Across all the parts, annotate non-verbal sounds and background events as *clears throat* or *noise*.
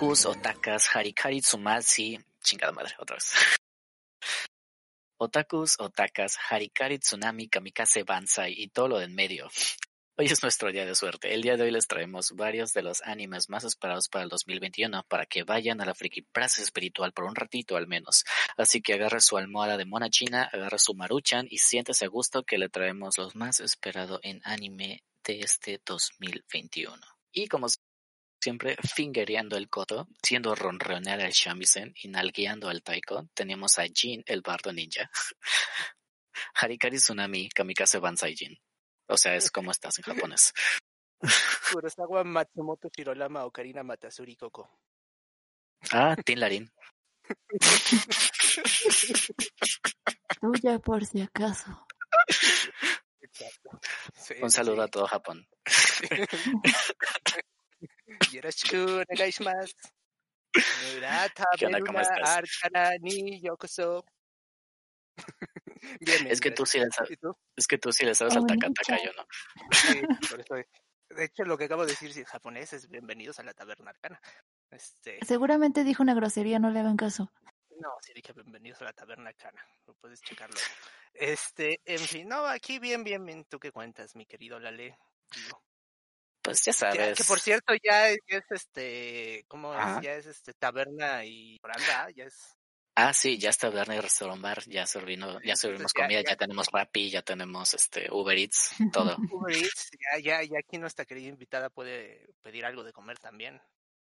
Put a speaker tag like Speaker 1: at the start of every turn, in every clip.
Speaker 1: otakus, otakas, harikari chingada madre, otra vez. *laughs* Otakus, otakas, harikari tsunami, kamikaze banzai y todo lo de en medio. *laughs* Hoy es nuestro día de suerte. El día de hoy les traemos varios de los animes más esperados para el 2021 para que vayan a la friki plaza espiritual por un ratito al menos. Así que agarre su almohada de mona china, agarre su maruchan y siéntese a gusto que le traemos los más esperados en anime de este 2021. Y como siempre fingereando el coto, siendo ronronear el shamisen y nalgueando al taiko, tenemos a Jin, el bardo ninja. *laughs* Harikari Tsunami Kamikaze Banzai Jin. O sea, es como estás en japonés. *laughs*
Speaker 2: Kurosawa Matsumoto Shirolama Ocarina Matasuri Koko.
Speaker 1: Ah, Tin Larin. *laughs*
Speaker 3: Tuya por si acaso.
Speaker 2: Exacto. Sí,
Speaker 1: Un saludo
Speaker 2: sí.
Speaker 1: a todo Japón.
Speaker 2: Yoroshiku onegaishimasu. Murata
Speaker 1: ¿Qué onda? ¿Cómo
Speaker 2: Beruna
Speaker 1: estás?
Speaker 2: Arcana ni yokoso. Bien, bien,
Speaker 1: Es que tú sí le sabes, es que tú sí le sabes al takataka, yo no.
Speaker 2: Sí, *laughs* por eso. De hecho, lo que acabo de decir si en japonés es bienvenidos a la taberna arcana. Este,
Speaker 3: Seguramente dijo una grosería, no le hagan caso.
Speaker 2: no, sí dije bienvenidos a la taberna arcana. Lo puedes checarlo. Este, en fin, no, aquí bien, bien, bien. ¿Tú qué cuentas, mi querido Lale? Digo,
Speaker 1: Pues ya sabes.
Speaker 2: que por cierto ya es, ya es este, ¿cómo es?
Speaker 1: Ajá.
Speaker 2: Ya es este taberna y oranda, ya es
Speaker 1: Ah, sí, ya está Bernie Restaurant Bar, ya servimos, ya servimos
Speaker 2: ya-
Speaker 1: comida,
Speaker 2: ya-
Speaker 1: ya tenemos Rappi, ya tenemos este Uber Eats, todo. *laughs*
Speaker 2: Uber Eats, ya, ya, ya aquí nuestra querida invitada puede pedir algo de comer también.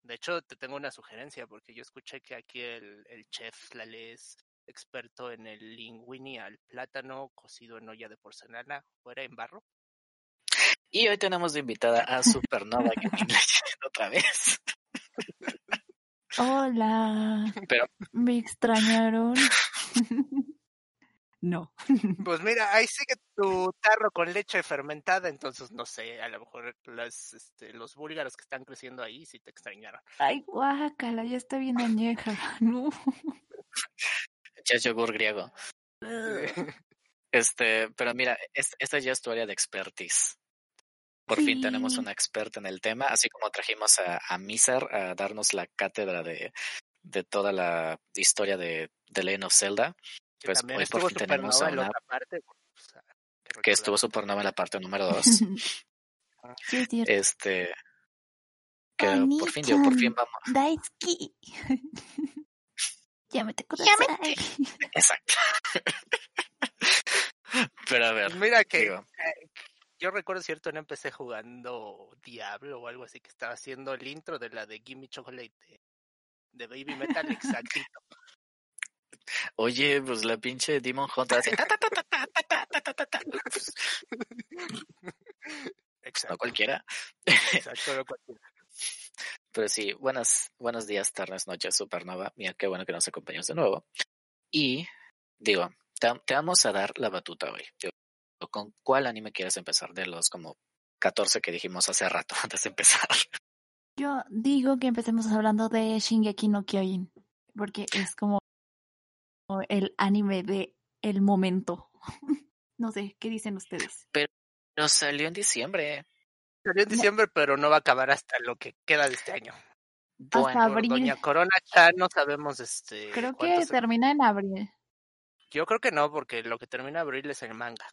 Speaker 2: De hecho, te tengo una sugerencia, porque yo escuché que aquí el, el chef Lale es experto en el linguini al plátano cocido en olla de porcelana, fuera en barro.
Speaker 1: Y hoy tenemos de invitada a Supernova Gaming Legend *laughs* otra vez.
Speaker 3: Hola.
Speaker 1: Pero-
Speaker 3: ¿Me extrañaron? *laughs* no.
Speaker 2: Pues mira, ahí sigue tu tarro con leche fermentada, entonces no sé, a lo mejor las, este, los búlgaros que están creciendo ahí sí te extrañaron.
Speaker 3: Ay, guácala, ya está bien añeja. *laughs* No.
Speaker 1: Ya es yogur griego. Este, pero mira, es- esta ya es tu área de expertise. Por fin tenemos una experta en el tema, así como trajimos a, a Mizar a darnos la cátedra de, de toda la historia de, de Legend of Zelda, Pues hoy por fin tenemos a una-
Speaker 2: parte. ah, que
Speaker 1: estuvo supernova en la parte número 2. *laughs*
Speaker 3: Sí, es.
Speaker 1: Este, que por fin, digo, por fin vamos.
Speaker 3: Daisuki. Llámate *laughs* kudasai.
Speaker 1: Exacto. *laughs* Pero a ver,
Speaker 2: Pues mira que
Speaker 1: digo,
Speaker 2: yo recuerdo cierto, no empecé jugando Diablo o algo así, que estaba haciendo el intro de la de Gimme Chocolate de, Baby Metal exactito.
Speaker 1: Oye, pues la pinche Demon Hunter hace. No cualquiera.
Speaker 2: Exacto, no cualquiera.
Speaker 1: Pero sí, buenas, buenos días, tardes, noches, supernova. Mira, qué bueno que nos acompañas de nuevo. Y digo, te, te, vamos a dar la batuta hoy. Yo ¿Con cuál anime quieres empezar? De los como 14 que dijimos hace rato *laughs* antes de empezar.
Speaker 3: Yo digo que empecemos hablando de Shingeki no Kyojin, porque es como el anime de el momento. *laughs* No sé, ¿qué dicen ustedes?
Speaker 1: Pero salió en diciembre.
Speaker 2: Salió en diciembre, pero no va a acabar hasta lo que queda de este año.
Speaker 1: Bueno,
Speaker 3: Hasta abril.
Speaker 2: Doña Corona ya no sabemos este
Speaker 3: Creo que
Speaker 2: se-
Speaker 3: termina en abril.
Speaker 2: Yo creo que no, porque lo que termina abril es el manga.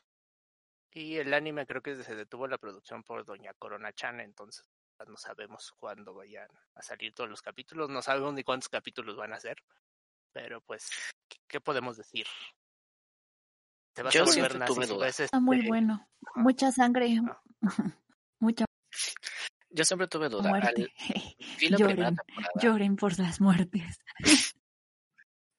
Speaker 2: Y el anime creo que se detuvo la producción por Doña Corona Chan, entonces no sabemos cuándo vayan a salir todos los capítulos, no sabemos ni cuántos capítulos van a ser. Pero pues, ¿qué, qué podemos decir? Te vas
Speaker 1: Yo
Speaker 2: a volver
Speaker 1: tuve
Speaker 2: si
Speaker 1: duda.
Speaker 2: ves,
Speaker 3: Está muy
Speaker 2: este,
Speaker 3: bueno. Mucha sangre.
Speaker 2: Ah. *laughs*
Speaker 3: Mucha
Speaker 1: yo siempre tuve duda.
Speaker 3: muerte. *laughs*
Speaker 1: Al,
Speaker 3: Lloren, lloren por las muertes. *laughs*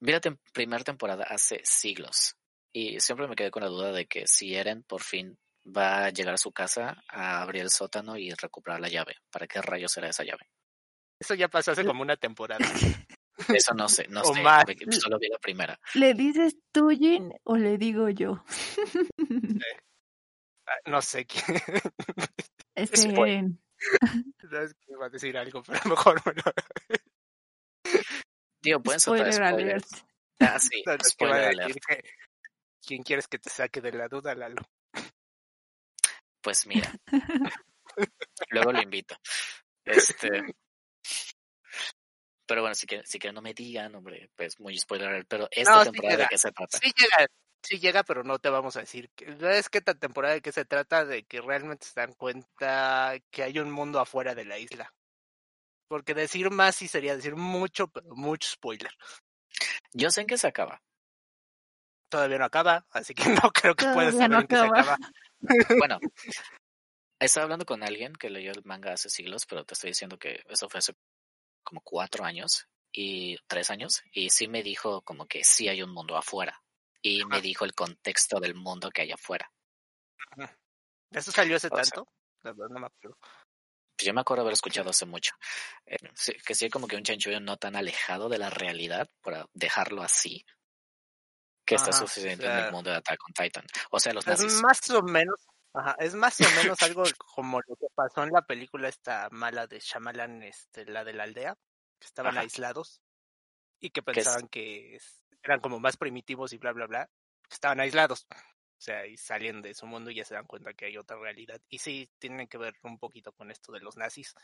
Speaker 1: Vi la tem- primera temporada hace siglos. Y siempre me quedé con la duda de que si Eren por fin va a llegar a su casa a abrir el sótano y recuperar la llave. ¿Para qué rayos será esa llave?
Speaker 2: Eso ya pasó hace como una temporada. *laughs*
Speaker 1: Eso no sé, no
Speaker 2: O
Speaker 1: sé.
Speaker 2: más.
Speaker 1: Solo vi la primera.
Speaker 3: ¿Le dices tú, Jin, o le digo yo? *laughs*
Speaker 2: Ah, No sé quién. *laughs*
Speaker 3: Este,
Speaker 1: Spoiler.
Speaker 3: Eren.
Speaker 2: Sabes que iba a decir algo, pero mejor me lo.
Speaker 1: Digo, pueden soltar
Speaker 3: Spoiler
Speaker 1: spoilers.
Speaker 3: alert.
Speaker 1: Ah, sí,
Speaker 2: No, no, que a
Speaker 1: spoiler alert.
Speaker 2: que- ¿Quién quieres que te saque de la duda, Lalo?
Speaker 1: Pues mira. *laughs* Luego lo invito. Este. Pero bueno, si que, si que no me digan, hombre, pues muy spoiler, pero esta
Speaker 2: No, sí
Speaker 1: temporada de qué se trata.
Speaker 2: Sí llega, sí llega, pero no te vamos a decir. es que esta temporada de qué se trata, de que realmente se dan cuenta que hay un mundo afuera de la isla. Porque decir más sí sería decir mucho, pero mucho spoiler.
Speaker 1: Yo sé en qué se acaba.
Speaker 2: Todavía no acaba, así que *laughs* no creo que puedas saber
Speaker 3: no
Speaker 2: en qué se
Speaker 3: acaba.
Speaker 1: Bueno, estaba hablando con alguien que leyó el manga hace siglos, pero te estoy diciendo que eso fue hace como cuatro años y tres años, y sí me dijo como que sí hay un mundo afuera. Y me dijo el contexto del mundo que hay afuera.
Speaker 2: ¿Eso salió hace
Speaker 1: O sea-
Speaker 2: tanto? La verdad no me acuerdo.
Speaker 1: Pues yo me acuerdo haber escuchado hace mucho. Eh, sí, que sí, como que un chanchullo no tan alejado de la realidad, para dejarlo así, que está
Speaker 2: o
Speaker 1: sucediendo en el mundo de Attack on Titan. O sea, los
Speaker 2: Es
Speaker 1: nazis.
Speaker 2: más o menos, ajá, es más o menos *laughs* algo como lo que pasó en la película esta mala de Shyamalan, este, la de la aldea, que estaban
Speaker 1: Ajá.
Speaker 2: aislados y que
Speaker 1: Que es-
Speaker 2: pensaban que eran como más primitivos y bla, bla, bla, estaban aislados. O sea, y salen de su mundo y ya se dan cuenta que hay otra realidad. Y sí, tienen que ver un poquito con esto de los nazis.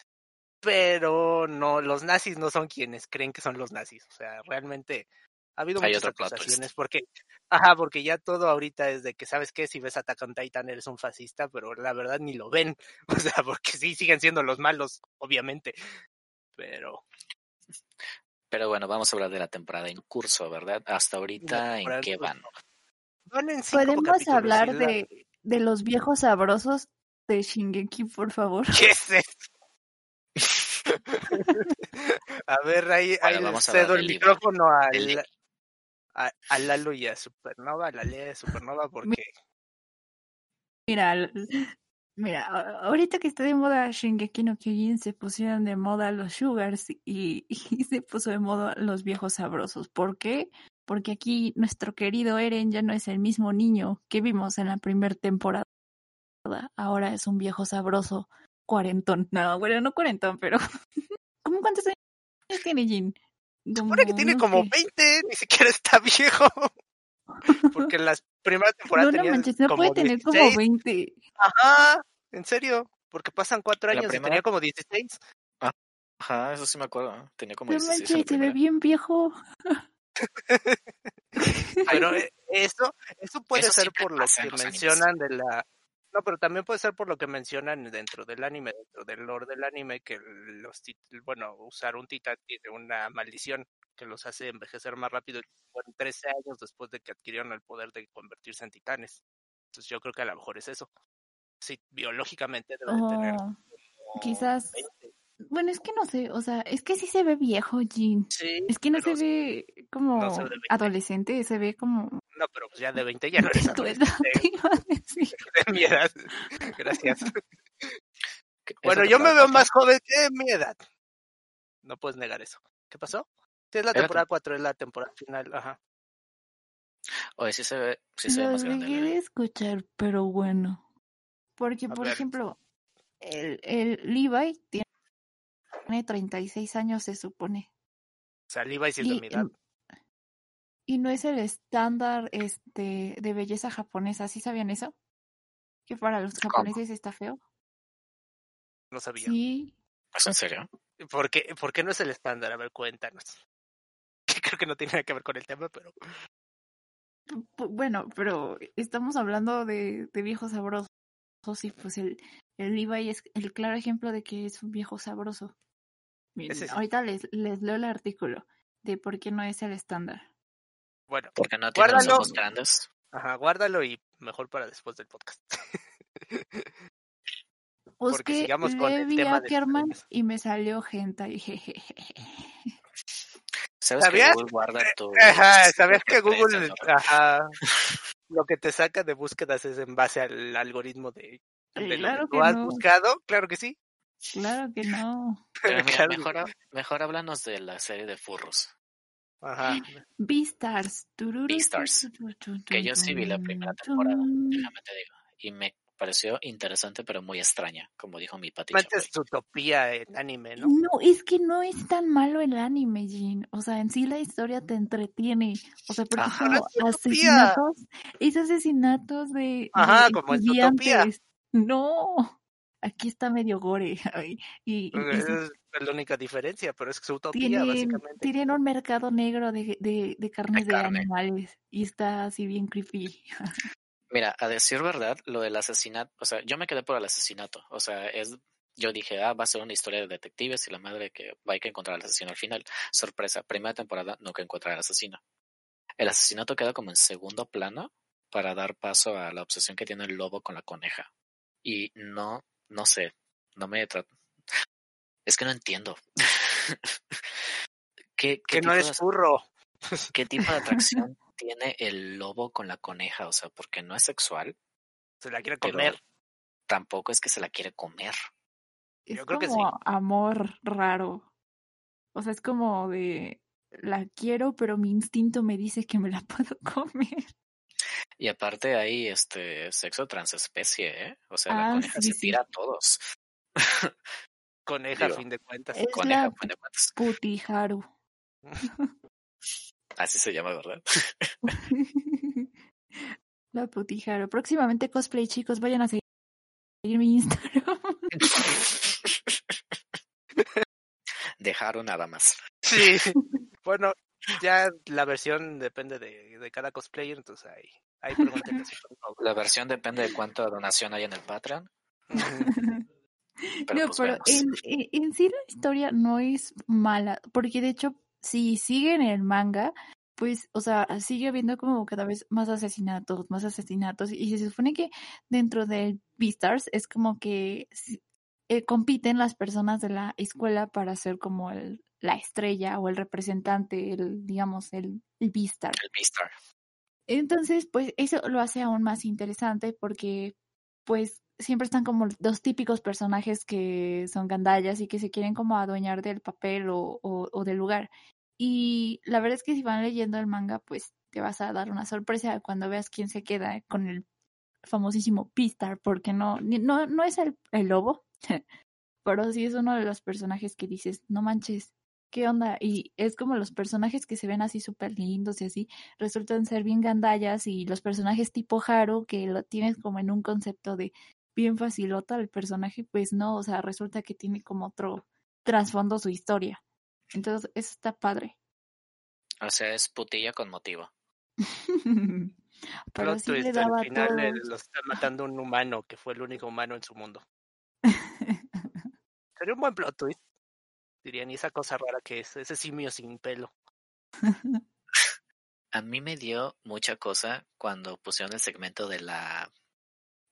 Speaker 2: Pero no, los nazis no son quienes creen que son los nazis. O sea, realmente ha habido
Speaker 1: Hay
Speaker 2: muchas acusaciones porque, ajá, porque ya todo ahorita es de que, ¿sabes qué? Si ves Attack on Titan eres un fascista, pero la verdad ni lo ven. *laughs* O sea, porque sí siguen siendo los malos, obviamente. Pero
Speaker 1: Pero bueno, vamos a hablar de la temporada en curso, ¿verdad? Hasta ahorita, ¿en qué van?
Speaker 2: van en cinco
Speaker 3: ¿Podemos hablar de, de los viejos sabrosos de Shingeki, por favor?
Speaker 2: ¿Qué es eso? *laughs* *laughs* a ver, ahí, ahí
Speaker 1: Bueno, vamos a hablar
Speaker 2: cedo el micrófono a,
Speaker 1: Del
Speaker 2: la- a, a Lalo y a Supernova, a la ley de Supernova, porque
Speaker 3: Mira, *laughs* mira, ahorita que está de moda Shingeki no Kyojin, se pusieron de moda los sugars y, *laughs* y se puso de moda los viejos sabrosos. ¿Por qué? Porque aquí nuestro querido Eren ya no es el mismo niño que vimos en la primera temporada. Ahora es un viejo sabroso cuarentón. No, bueno, no cuarentón, pero... *laughs* ¿Cómo cuántos años tiene Jin?
Speaker 2: Supone que tiene como
Speaker 3: que-
Speaker 2: 20, ni siquiera está *laughs* viejo. Porque en las primeras temporadas
Speaker 3: No, no
Speaker 2: tenía
Speaker 3: manches, no
Speaker 2: como
Speaker 3: puede tener
Speaker 2: 16.
Speaker 3: como 20.
Speaker 2: Ajá, en serio, porque pasan cuatro años y
Speaker 1: primera-
Speaker 2: tenía como 16.
Speaker 1: Ajá, eso sí me acuerdo. Tenía como
Speaker 3: No
Speaker 1: 16 en la
Speaker 3: manches, se ve bien viejo. *laughs*
Speaker 2: Pero eh, eso, eso puede
Speaker 1: Eso
Speaker 2: ser por lo que mencionan de la... No, pero también puede ser por lo que mencionan dentro del anime, dentro del lore del anime, que los tit- bueno, usar un titán tiene una maldición que los hace envejecer más rápido y mueren 13 años después de que adquirieron el poder de convertirse en titanes. Entonces yo creo que a lo mejor es eso. Sí, biológicamente debe de tener
Speaker 3: Oh, quizás-
Speaker 2: 20.
Speaker 3: Bueno, es que no sé, o sea, es que sí se ve viejo, Jean.
Speaker 2: Sí,
Speaker 3: Es que no se ve como
Speaker 2: no se ve de 20.
Speaker 3: adolescente, se ve como
Speaker 2: No, pero pues ya de 20 ya no eres
Speaker 3: de tu edad,
Speaker 2: adolescente,
Speaker 3: te *laughs* iba a decir. *laughs*
Speaker 2: de mi edad. Gracias. *laughs* Bueno, yo me veo más joven que mi edad. No puedes negar eso. ¿Qué pasó? Sí, es la temporada 4, es la temporada final. Ajá.
Speaker 1: Oye, sí se ve, sí se ve más grande.
Speaker 3: dejé de escuchar, pero bueno. Porque,
Speaker 2: A
Speaker 3: por
Speaker 2: ver.
Speaker 3: ejemplo, el, el Levi tiene 36 años, se supone.
Speaker 2: O sea, Levi sí es de
Speaker 3: Y,
Speaker 2: mi edad.
Speaker 3: y no es el estándar este de belleza japonesa, ¿sí sabían eso? Que para los
Speaker 1: ¿Cómo?
Speaker 3: japoneses está feo.
Speaker 2: No sabía.
Speaker 3: Sí.
Speaker 1: ¿Es en serio?
Speaker 2: ¿Por qué, ¿Por qué no es el estándar? A ver, cuéntanos. *laughs* Creo que no tiene nada que ver con el tema, pero
Speaker 3: Bueno, pero estamos hablando de, de viejos sabrosos y pues el, el Levi es el claro ejemplo de que es un viejo sabroso. Miren,
Speaker 2: Ese sí.
Speaker 3: ahorita les, les leo el artículo de por qué no es el estándar.
Speaker 2: bueno.
Speaker 1: Porque no tiene los ojos grandes.
Speaker 2: Ajá, guárdalo y mejor para después del podcast. *laughs* Porque
Speaker 3: Busqué
Speaker 2: sigamos con el
Speaker 3: Levi
Speaker 2: tema de
Speaker 3: Ackerman y me salió jejeje. *laughs*
Speaker 1: ¿Sabes
Speaker 2: ¿Sabías?
Speaker 1: que Google guarda tu... *laughs*
Speaker 2: Ajá, ¿sabías que Google, ajá, lo que te saca de búsquedas es en base al algoritmo de, de lo que has buscado? Claro que sí.
Speaker 3: Claro que *laughs* no.
Speaker 1: Pero mira, mejor, mejor háblanos de la serie de furros.
Speaker 2: Ajá.
Speaker 3: Beastars. tururu,
Speaker 1: Beastars,
Speaker 3: tu, tu, tu,
Speaker 1: Que yo
Speaker 3: tu,
Speaker 1: sí vi la
Speaker 3: tu,
Speaker 1: primera
Speaker 3: tu.
Speaker 1: temporada, déjame te digo. Y me pareció interesante, pero muy extraña, como dijo mi Pati
Speaker 2: Realmente
Speaker 1: Chapoy.
Speaker 2: es utopía en anime, ¿no?
Speaker 3: No, es que no es tan malo el anime, Jin. O sea, en sí la historia te entretiene. O sea, porque
Speaker 1: Ajá.
Speaker 3: como
Speaker 2: es utopía.
Speaker 3: asesinatos, es asesinatos de,
Speaker 2: Ajá,
Speaker 3: de
Speaker 2: como Zootopia.
Speaker 3: estudiantes. No, aquí está medio gore. *laughs* Y, y- y sí,
Speaker 2: Es- Es la única diferencia, pero es su utopía,
Speaker 3: Tienen,
Speaker 2: básicamente.
Speaker 3: tienen un mercado negro de, de, de carnes de,
Speaker 1: carne.
Speaker 3: animales y está así bien creepy. *laughs*
Speaker 1: Mira, a decir verdad, lo del asesinato, o sea, yo me quedé por el asesinato. O sea, es, yo dije, ah, va a ser una historia de detectives y la madre que va a que encontrar al asesino al final. Sorpresa, primera temporada nunca encuentra al asesino. El asesinato queda como en segundo plano para dar paso a la obsesión que tiene el lobo con la coneja. Y no, no sé, no me Es que no entiendo. *laughs* ¿Qué, qué
Speaker 2: Que no
Speaker 1: de-
Speaker 2: furro.
Speaker 1: ¿Qué tipo de atracción *laughs* tiene el lobo con la coneja? O sea, porque no es sexual,
Speaker 2: Se la quiere comer.
Speaker 1: tampoco es que se la quiere comer.
Speaker 3: Es
Speaker 2: Yo creo que sí.
Speaker 3: como amor raro. O sea, es como de la quiero, pero mi instinto me dice que me la *laughs* puedo comer.
Speaker 1: Y aparte hay este sexo transespecie, ¿eh? O sea, la
Speaker 3: Ah,
Speaker 1: coneja
Speaker 3: sí,
Speaker 1: se
Speaker 3: sí.
Speaker 1: tira a todos.
Speaker 2: Coneja, a
Speaker 1: Digo,
Speaker 2: fin de cuentas.
Speaker 3: Es
Speaker 1: Coneja,
Speaker 3: la
Speaker 1: fin de cuentas.
Speaker 3: putijaru. *laughs*
Speaker 1: Así se llama, ¿verdad? *laughs*
Speaker 3: la putijaru. Próximamente cosplay, chicos, vayan a seguir *laughs* mi Instagram.
Speaker 1: Dejaron nada más.
Speaker 2: Sí. Bueno, *laughs* ya la versión depende de, de cada cosplayer, entonces ahí, ahí. *laughs*
Speaker 1: La versión depende de cuánta donación hay en el Patreon. *laughs* Pero
Speaker 3: no,
Speaker 1: pues
Speaker 3: pero en, en- en sí la historia no es mala, porque de hecho, si siguen el manga, pues, o sea, sigue habiendo como cada vez más asesinatos, más asesinatos, y se supone que dentro del Beastars es como que eh, compiten las personas de la escuela para ser como el, la estrella o el representante, el, digamos, el, el Beastar.
Speaker 1: El Beastar.
Speaker 3: Entonces, pues eso lo hace aún más interesante porque, pues, siempre están como los típicos personajes que son gandallas y que se quieren como adueñar del papel o, o, o del lugar. Y la verdad es que si van leyendo el manga, pues te vas a dar una sorpresa cuando veas quién se queda con el famosísimo Pistar, porque no, no, no es el, el lobo, *laughs* pero sí es uno de los personajes que dices, no manches, ¿qué onda? Y es como los personajes que se ven así súper lindos y así, resultan ser bien gandallas y los personajes tipo Haru, que lo tienes como en un concepto de bien facilota el personaje, pues no, o sea, resulta que tiene como otro trasfondo su historia. Entonces, eso está padre.
Speaker 1: O sea, es putilla con motivo. *laughs*
Speaker 3: Pero
Speaker 2: Plot
Speaker 3: sí le
Speaker 2: twist,
Speaker 3: daba
Speaker 2: al final eh,
Speaker 3: todo.
Speaker 2: lo está matando un humano, que fue el único humano en su mundo. *laughs* Sería un buen plot twist. Dirían, y esa cosa rara que es, ese simio sin pelo. *laughs*
Speaker 1: A mí me dio mucha cosa cuando pusieron el segmento de la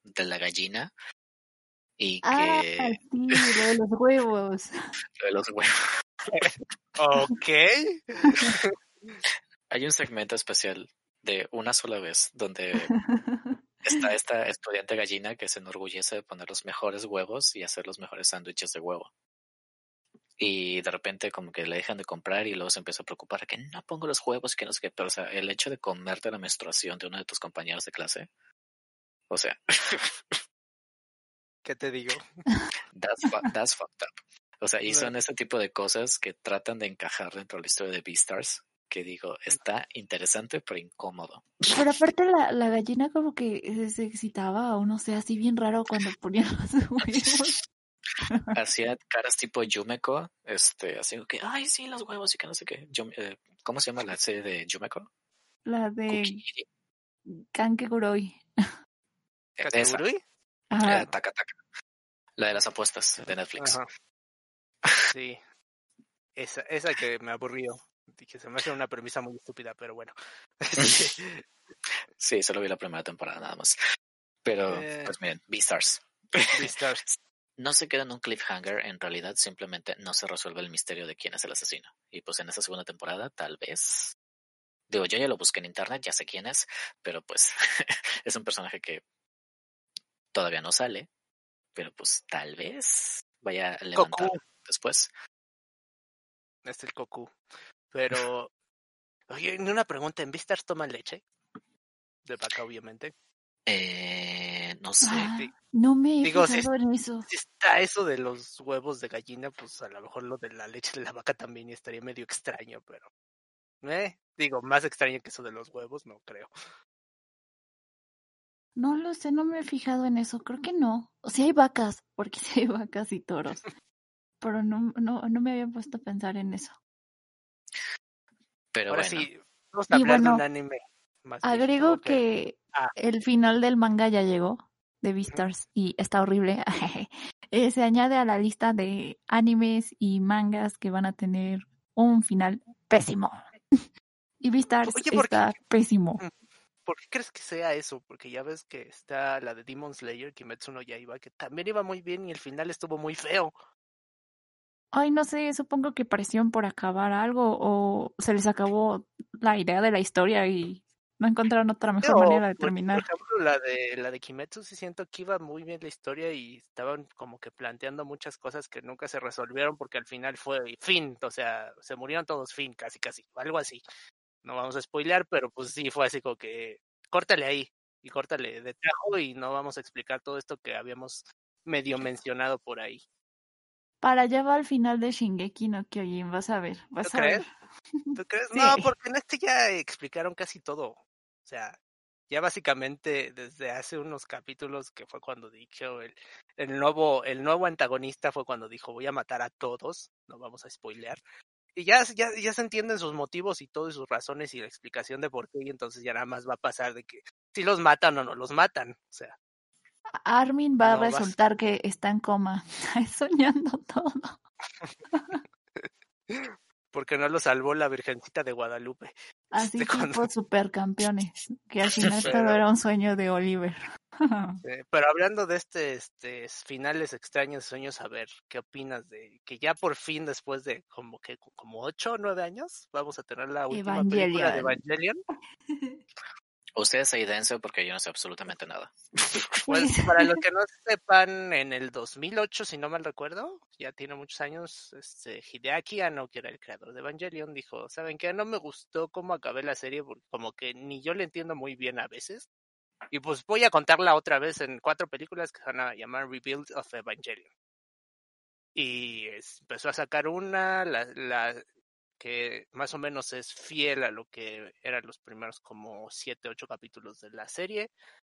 Speaker 1: de la gallina y
Speaker 3: ah,
Speaker 1: que
Speaker 3: sí, lo de los huevos. *laughs*
Speaker 1: lo de los huevos.
Speaker 2: Ok. *laughs*
Speaker 1: Hay un segmento especial de una sola vez donde está esta estudiante gallina que se enorgullece de poner los mejores huevos y hacer los mejores sándwiches de huevo. Y de repente como que le dejan de comprar y luego se empieza a preocupar que no pongo los huevos y que no sé qué. Pero o sea, el hecho de comerte la menstruación de uno de tus compañeros de clase, o sea, *laughs*
Speaker 2: ¿Qué te digo?
Speaker 1: that's, fu- that's fucked up. O sea, y son ese tipo de cosas que tratan de encajar dentro de la historia de Beastars, que digo, está interesante pero incómodo.
Speaker 3: Pero aparte la, la gallina como que se excitaba o no sé, así bien raro cuando ponía los *laughs* huevos. *laughs*
Speaker 1: hacía caras tipo Yumeko, este, así que, ay, sí, los huevos y que no sé qué. Eh, ¿Cómo se llama la serie de Yumeko?
Speaker 3: La de. Kankeguroi. *laughs*
Speaker 1: Esa,
Speaker 2: ¿Kateguri?
Speaker 3: Ajá.
Speaker 1: eh, Taka Taka. La de las apuestas de Netflix.
Speaker 2: Ajá. Sí. Esa, esa que me aburrió. Dije, se me hace una premisa muy estúpida, pero bueno. *laughs* Este,
Speaker 1: Sí, solo vi la primera temporada nada más. Pero,
Speaker 2: Eh.
Speaker 1: pues miren, Beastars.
Speaker 2: Beastars.
Speaker 1: No se queda en un cliffhanger, en realidad simplemente no se resuelve el misterio de quién es el asesino. Y pues en esa segunda temporada, tal vez. Digo, yo ya lo busqué en internet, ya sé quién es, pero pues *laughs* es un personaje que todavía no sale, pero pues tal vez vaya a levantar
Speaker 2: Goku.
Speaker 1: después.
Speaker 2: Es el Goku. Pero, *laughs* oye, una pregunta, ¿en Beastars toman leche? De vaca, obviamente.
Speaker 1: Eh, no sé.
Speaker 3: Ah, no me he
Speaker 2: Digo,
Speaker 3: fijado en eso.
Speaker 2: Si está eso de los huevos de gallina, pues a lo mejor lo de la leche de la vaca también estaría medio extraño, pero... Eh, digo, más extraño que eso de los huevos, no creo.
Speaker 3: No lo sé, no me he fijado en eso. Creo que no. O sea, hay vacas, porque *laughs* sí hay vacas y toros. pero no, no, no me había puesto a pensar en eso.
Speaker 1: Pero
Speaker 2: Ahora
Speaker 1: bueno,
Speaker 2: sí, vamos a
Speaker 3: Y
Speaker 2: hablar de un anime más
Speaker 3: Agrego que
Speaker 2: Ah.
Speaker 3: el final del manga ya llegó de Beastars y está horrible. *laughs* Eh, Se añade a la lista de animes y mangas que van a tener un final pésimo. *laughs* Y Beastars
Speaker 2: Oye, ¿por qué?
Speaker 3: está pésimo.
Speaker 2: ¿Por qué crees que sea eso? Porque ya ves que está la de Demon Slayer, Kimetsu no Yaiba, que también iba muy bien y el final estuvo muy feo.
Speaker 3: Ay, no sé, supongo que parecieron por acabar algo o se les acabó la idea de la historia y no encontraron otra mejor
Speaker 2: Pero,
Speaker 3: manera de terminar.
Speaker 2: Por ejemplo, la de la de Kimetsu sí siento que iba muy bien la historia y estaban como que planteando muchas cosas que nunca se resolvieron porque al final fue fin, o sea, se murieron todos fin, casi casi, algo así. No vamos a spoilear, pero pues sí fue así como que córtale ahí y córtale de tajo y no vamos a explicar todo esto que habíamos medio mencionado por ahí.
Speaker 3: Para allá va al final de Shingeki no Kyojin, vas a ver, vas a ver.
Speaker 2: crees? ¿Tú crees? *laughs*
Speaker 3: Sí.
Speaker 2: No, porque en este ya explicaron casi todo. O sea, ya básicamente desde hace unos capítulos que fue cuando dijo el, el nuevo el nuevo antagonista fue cuando dijo voy a matar a todos, no vamos a spoilear. Y ya, ya, ya se entienden sus motivos y todo y sus razones y la explicación de por qué y entonces ya nada más va a pasar de que si los matan o no los matan. O sea,
Speaker 3: Armin va
Speaker 2: No,
Speaker 3: a
Speaker 2: vas-
Speaker 3: resultar que está en coma, *laughs* soñando todo. *laughs* *laughs*
Speaker 2: porque no lo salvó la Virgencita de Guadalupe.
Speaker 3: Así *laughs*
Speaker 2: Este, cuando-
Speaker 3: tipo supercampeones, que al *laughs* final todo
Speaker 2: Pero-
Speaker 3: era un sueño de Oliver.
Speaker 2: Pero hablando de este, este finales extraños de sueños, a ver, ¿qué opinas de que ya por fin después de como que como ocho o nueve años vamos a tener la última película de Evangelion? *laughs*
Speaker 1: ustedes ahí dense porque yo no sé absolutamente nada. *laughs*
Speaker 2: Pues para los que no sepan, en el 2008, si no mal recuerdo, ya tiene muchos años, este Hideaki Anno, que era el creador de Evangelion, dijo, ¿saben qué? No me gustó cómo acabé la serie porque como que ni yo le entiendo muy bien a veces. Y pues voy a contarla otra vez en cuatro películas que se van a llamar Rebuild of Evangelion. Y empezó a sacar una, la, la que más o menos es fiel a lo que eran los primeros como siete, ocho capítulos de la serie.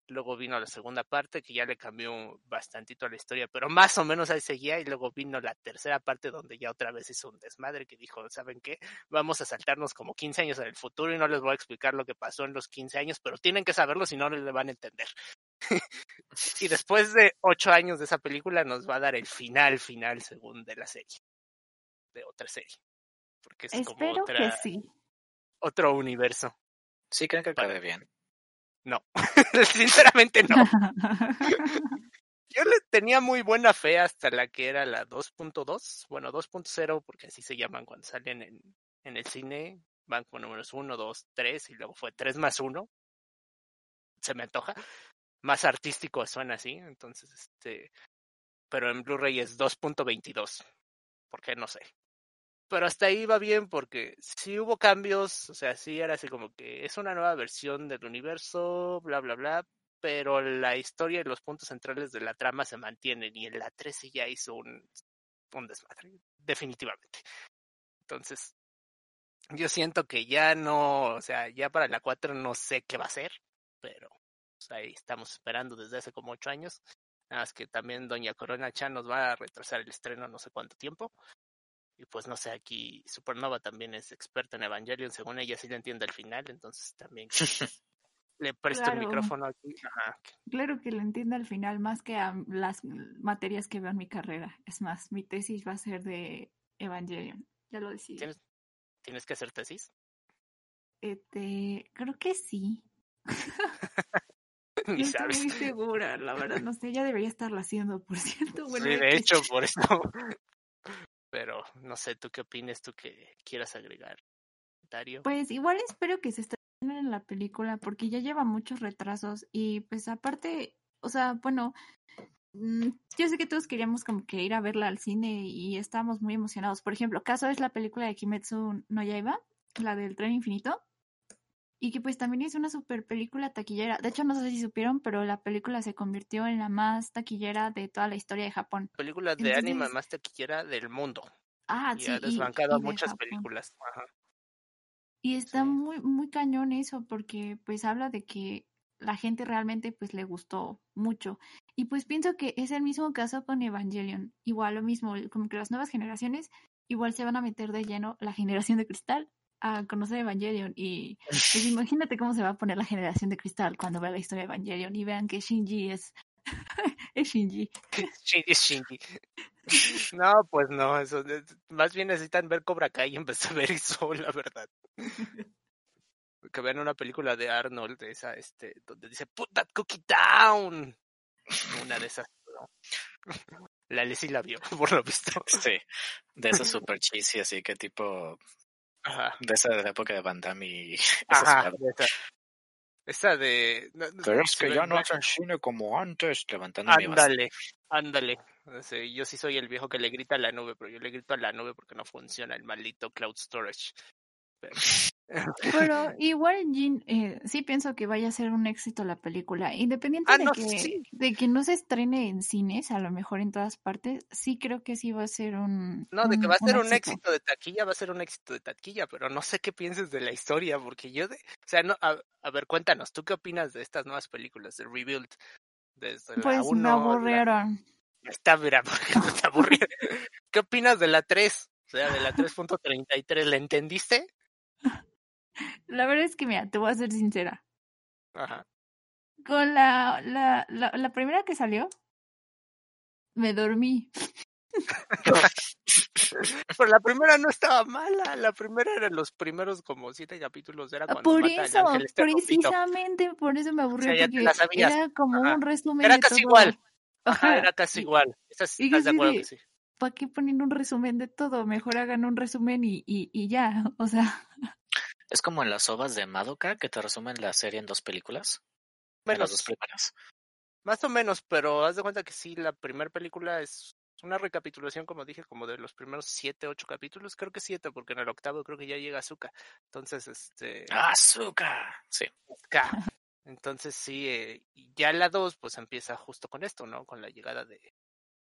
Speaker 2: Luego vino la segunda parte que ya le cambió bastantito a la historia, pero más o menos ahí seguía. Y luego vino la tercera parte donde ya otra vez hizo un desmadre que dijo, ¿saben qué? Vamos a saltarnos como 15 años en el futuro y no les voy a explicar lo que pasó en los 15 años, pero tienen que saberlo si no, no le van a entender. *laughs* y después de ocho años de esa película nos va a dar el final, final según de la serie. De otra serie. Porque es como
Speaker 3: Espero
Speaker 2: otra,
Speaker 3: que sí.
Speaker 2: otro universo.
Speaker 1: Sí, creen que acabe bien.
Speaker 2: No, *laughs* sinceramente no. *laughs* Yo le tenía muy buena fe hasta la que era la 2.2, bueno, 2.0, porque así se llaman cuando salen en, en el cine, van con números 1, 2, 3, y luego fue 3 más 1. Se me antoja. Más artístico suena así, entonces, este, pero en Blu-ray es 2.22, porque no sé. Pero hasta ahí va bien porque sí hubo cambios, o sea, sí era así como que es una nueva versión del universo, bla, bla, bla, pero la historia y los puntos centrales de la trama se mantienen y en la 13 ya hizo un, un desmadre, definitivamente. Entonces, yo siento que ya no, o sea, ya para la 4 no sé qué va a ser, pero pues, ahí estamos esperando desde hace como 8 años. Nada más que también Doña Corona Chan nos va a retrasar el estreno no sé cuánto tiempo. Y pues no sé, aquí Supernova también es experta en Evangelion, según ella sí le entiende el final, entonces también *laughs* le presto
Speaker 3: Claro.
Speaker 2: el micrófono aquí. Ajá.
Speaker 3: Claro que lo entiendo al final, más que a las materias que veo en mi carrera. Es más, mi tesis va a ser de Evangelion. Ya lo decidí.
Speaker 2: ¿Tienes, ¿Tienes que hacer tesis?
Speaker 3: Este, creo que sí. *laughs*
Speaker 2: Ni
Speaker 3: No estoy
Speaker 2: sabes.
Speaker 3: muy segura, la verdad. No sé, ya debería estarla haciendo, por cierto. Bueno,
Speaker 2: sí, de hecho, por eso. Pero no sé, ¿tú qué opinas? ¿Tú qué quieras agregar?
Speaker 3: Pues igual espero que se estrenen en la película porque ya lleva muchos retrasos y pues aparte, o sea, bueno, mm, yo sé que todos queríamos como que ir a verla al cine y estábamos muy emocionados. Por ejemplo, caso es la película de Kimetsu no Yaiba, la del tren infinito, y que pues también es una super película taquillera. De hecho, no sé si supieron, pero la película se convirtió en la más taquillera de toda la historia de Japón.
Speaker 2: Película de anime
Speaker 3: Entonces-
Speaker 2: más taquillera del mundo.
Speaker 3: Ah,
Speaker 2: y
Speaker 3: sí,
Speaker 2: ha desbancado
Speaker 3: y
Speaker 2: muchas
Speaker 3: Japón.
Speaker 2: películas. Ajá.
Speaker 3: Y está
Speaker 2: Sí.
Speaker 3: muy, muy cañón eso, porque pues habla de que la gente realmente pues le gustó mucho. Y pues pienso que es el mismo caso con Evangelion. Igual lo mismo, como que las nuevas generaciones igual se van a meter de lleno la generación de cristal a conocer Evangelion y *laughs* pues imagínate cómo se va a poner la generación de cristal cuando vea la historia de Evangelion y vean que Shinji es *laughs* es Shinji.
Speaker 2: Shinji es Shinji. *laughs* No, pues no, eso más bien necesitan ver Cobra Kai y empezar a ver eso, la verdad. Que vean una película de Arnold, de esa, este, donde dice Put that cookie down. Una de esas. ¿no? La Leslie la vio, por lo visto.
Speaker 1: Sí, de esos super cheesy, así que tipo
Speaker 2: Ajá.
Speaker 1: de esa de la época de Van Damme y *laughs* esas
Speaker 2: Ajá,
Speaker 1: madres.
Speaker 2: de esa. Esa de. no-
Speaker 1: Pero es que ya no hacen cine como antes, levantando.
Speaker 2: Ándale, ándale. Sí, yo sí soy el viejo que le grita a la nube, pero yo le grito a la nube porque no funciona el maldito cloud storage. Pero-
Speaker 3: Pero *laughs* igual, Jin, eh, sí pienso que vaya a ser un éxito la película. Independiente
Speaker 2: Ah,
Speaker 3: de,
Speaker 2: no,
Speaker 3: que,
Speaker 2: sí.
Speaker 3: de que no se estrene en cines, a lo mejor en todas partes, sí creo que sí va a ser un.
Speaker 2: No, de que va a ser un éxito de taquilla, va a ser un éxito de taquilla, pero no sé qué pienses de la historia, porque yo, de, o sea, no, a, a ver, cuéntanos, ¿tú qué opinas de estas nuevas películas de Rebuild? Desde la
Speaker 3: Pues me
Speaker 2: 1, la-
Speaker 3: aburrieron.
Speaker 2: Está, mira, *laughs* porque te aburrí. ¿Qué opinas de la 3? O sea, de la 3.33, ¿la entendiste?
Speaker 3: La verdad es que, mira, te voy a ser sincera.
Speaker 2: Ajá.
Speaker 3: Con la, la, la, la primera que salió, me dormí. *laughs*
Speaker 2: Pero la primera no estaba mala, la primera era los primeros como siete capítulos, era cuando
Speaker 3: Por eso, precisamente por eso me aburrió, porque era como
Speaker 2: Ajá.
Speaker 3: un resumen
Speaker 2: Era
Speaker 3: de
Speaker 2: casi
Speaker 3: todo.
Speaker 2: igual.
Speaker 3: Ajá.
Speaker 2: Era casi igual. ¿Estás,
Speaker 3: y
Speaker 2: estás de
Speaker 3: así
Speaker 2: acuerdo
Speaker 3: de-
Speaker 2: que sí?
Speaker 3: ¿Para qué ponen un resumen de todo? Mejor hagan un resumen y, y, y ya. O sea,
Speaker 1: Es como en las ovas de Madoka que te resumen la serie en dos películas. En las dos
Speaker 2: Menos,
Speaker 1: primeras.
Speaker 2: más o menos, pero haz de cuenta que sí, la primera película es una recapitulación, como dije, como de los primeros siete, ocho capítulos. Creo que siete, porque en el octavo creo que ya llega Azuka. Entonces, este...
Speaker 1: ¡Azúcar! Sí.
Speaker 2: K. Entonces sí, eh, ya la 2 pues empieza justo con esto, ¿no? Con la llegada de,